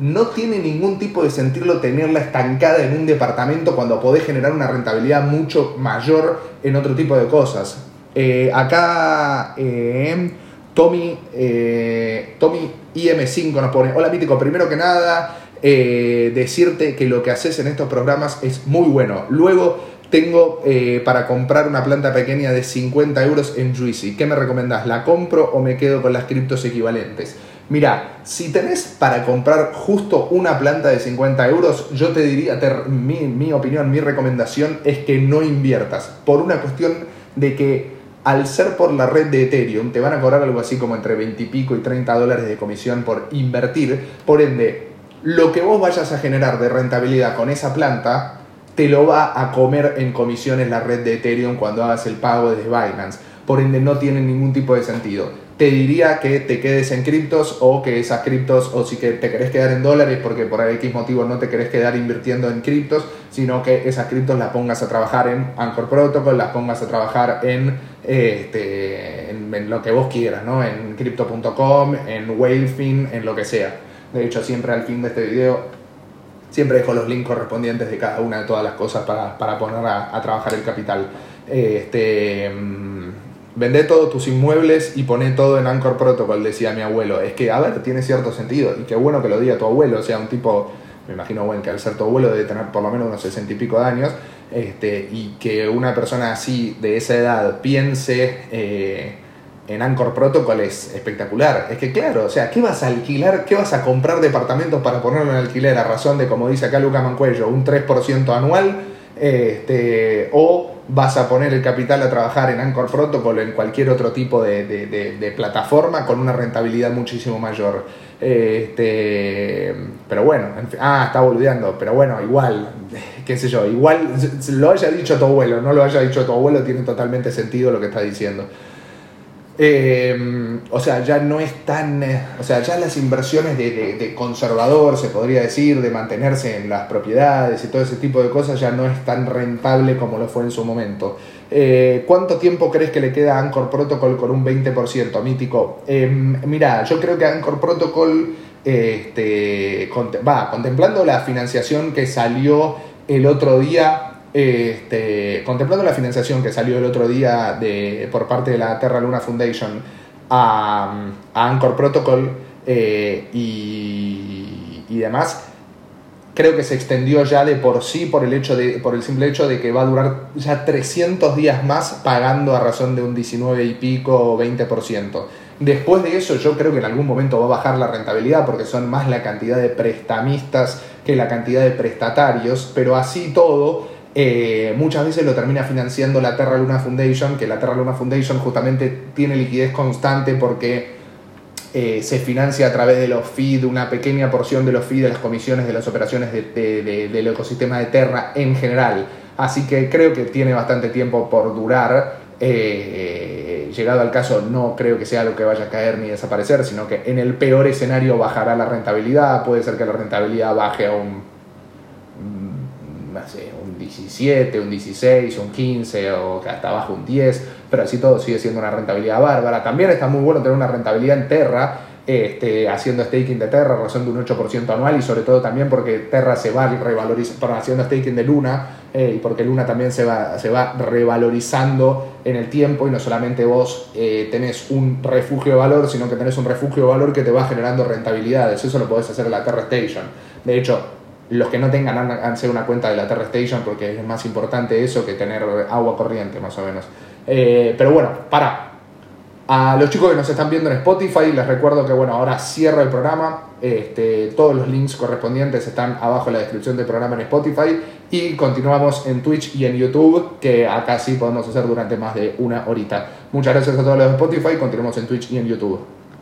no tiene ningún tipo de sentido tenerla estancada en un departamento cuando podés generar una rentabilidad mucho mayor en otro tipo de cosas. Eh, acá eh, Tommy, eh, Tommy IM5 nos pone, hola Mítico, primero que nada, decirte que lo que haces en estos programas es muy bueno. Luego tengo para comprar una planta pequeña de 50 euros en Juicy. ¿Qué me recomendás? ¿La compro o me quedo con las criptos equivalentes? Mira, si tenés para comprar justo una planta de 50 euros, yo te diría, mi, mi opinión, mi recomendación es que no inviertas. Por una cuestión de que al ser por la red de Ethereum, te van a cobrar algo así como entre 20 y pico y 30 dólares de comisión por invertir. Por ende, lo que vos vayas a generar de rentabilidad con esa planta, te lo va a comer en comisiones la red de Ethereum cuando hagas el pago desde Binance. Por ende, no tiene ningún tipo de sentido te diría que te quedes en criptos o que esas criptos, o si que te querés quedar en dólares porque por X motivo no te querés quedar invirtiendo en criptos, sino que esas criptos las pongas a trabajar en Anchor Protocol, las pongas a trabajar en, este, en, lo que vos quieras, ¿no? En crypto.com, en Whalefin, en lo que sea. De hecho, siempre al fin de este video siempre dejo los links correspondientes de cada una de todas las cosas para, para poner a, trabajar el capital. Este mm, Vende todos tus inmuebles y poné todo en Anchor Protocol, decía mi abuelo. Es que, a ver, tiene cierto sentido. Y qué bueno que lo diga tu abuelo. O sea, un tipo, me imagino, bueno, que al ser tu abuelo debe tener por lo menos unos sesenta y pico de años. Este, y que una persona así, de esa edad, piense eh, en Anchor Protocol es espectacular. Es que, claro, o sea, ¿qué vas a alquilar? ¿Qué vas a comprar departamentos para ponerlo en alquiler a razón de, como dice acá Luca Mancuello, un 3% anual? Este, o vas a poner el capital a trabajar en Anchor Protocol o en cualquier otro tipo de, plataforma con una rentabilidad muchísimo mayor. Este, pero bueno, ah, está boludeando, pero bueno, igual, qué sé yo, igual lo haya dicho tu abuelo, no lo haya dicho tu abuelo, tiene totalmente sentido lo que está diciendo. Eh, o sea, ya no es tan. Eh, o sea, ya las inversiones de, conservador, se podría decir, de mantenerse en las propiedades y todo ese tipo de cosas, ya no es tan rentable como lo fue en su momento. Eh, ¿Cuánto tiempo crees que le queda a Anchor Protocol con un 20% mítico? Em, mira, yo creo que Anchor Protocol este, va contemplando la financiación que salió el otro día este, contemplando la financiación que salió el otro día de, por parte de la Terra Luna Foundation a, Anchor Protocol eh, y, y, demás, creo que se extendió ya de por sí por el, hecho de, por el simple hecho de que va a durar ya 300 días más pagando a razón de un 19 y pico o 20%. Después de eso yo creo que en algún momento va a bajar la rentabilidad porque son más la cantidad de prestamistas que la cantidad de prestatarios, pero así todo eh, muchas veces lo termina financiando la Terra Luna Foundation, que la Terra Luna Foundation justamente tiene liquidez constante porque eh, se financia a través de los de una pequeña porción de los fees de las comisiones de las operaciones del ecosistema de Terra en general. Así que creo que tiene bastante tiempo por durar. Eh, llegado al caso, no creo que sea algo que vaya a caer ni desaparecer, sino que en el peor escenario bajará la rentabilidad. Puede ser que la rentabilidad baje a un, mm, no sé, 17, un 16, un 15 o que hasta abajo un 10, pero así todo sigue siendo una rentabilidad bárbara. También está muy bueno tener una rentabilidad en Terra, este, haciendo staking de Terra, razón de un 8% anual y sobre todo también porque Terra se va revalorizando, haciendo staking de Luna eh, y porque Luna también se va, se va revalorizando en el tiempo y no solamente vos eh, tenés un refugio de valor, sino que tenés un refugio de valor que te va generando rentabilidades. Eso lo podés hacer en la Terra Station. De hecho, los que no tengan, háganse una cuenta de la Terra Station porque es más importante eso que tener agua corriente, más o menos. Eh, pero bueno, para. A los chicos que nos están viendo en Spotify, les recuerdo que bueno, ahora cierro el programa. Este, todos los links correspondientes están abajo en la descripción del programa en Spotify. Y continuamos en Twitch y en YouTube, que acá sí podemos hacer durante más de una horita. Muchas gracias a todos los de Spotify. Continuamos en Twitch y en YouTube.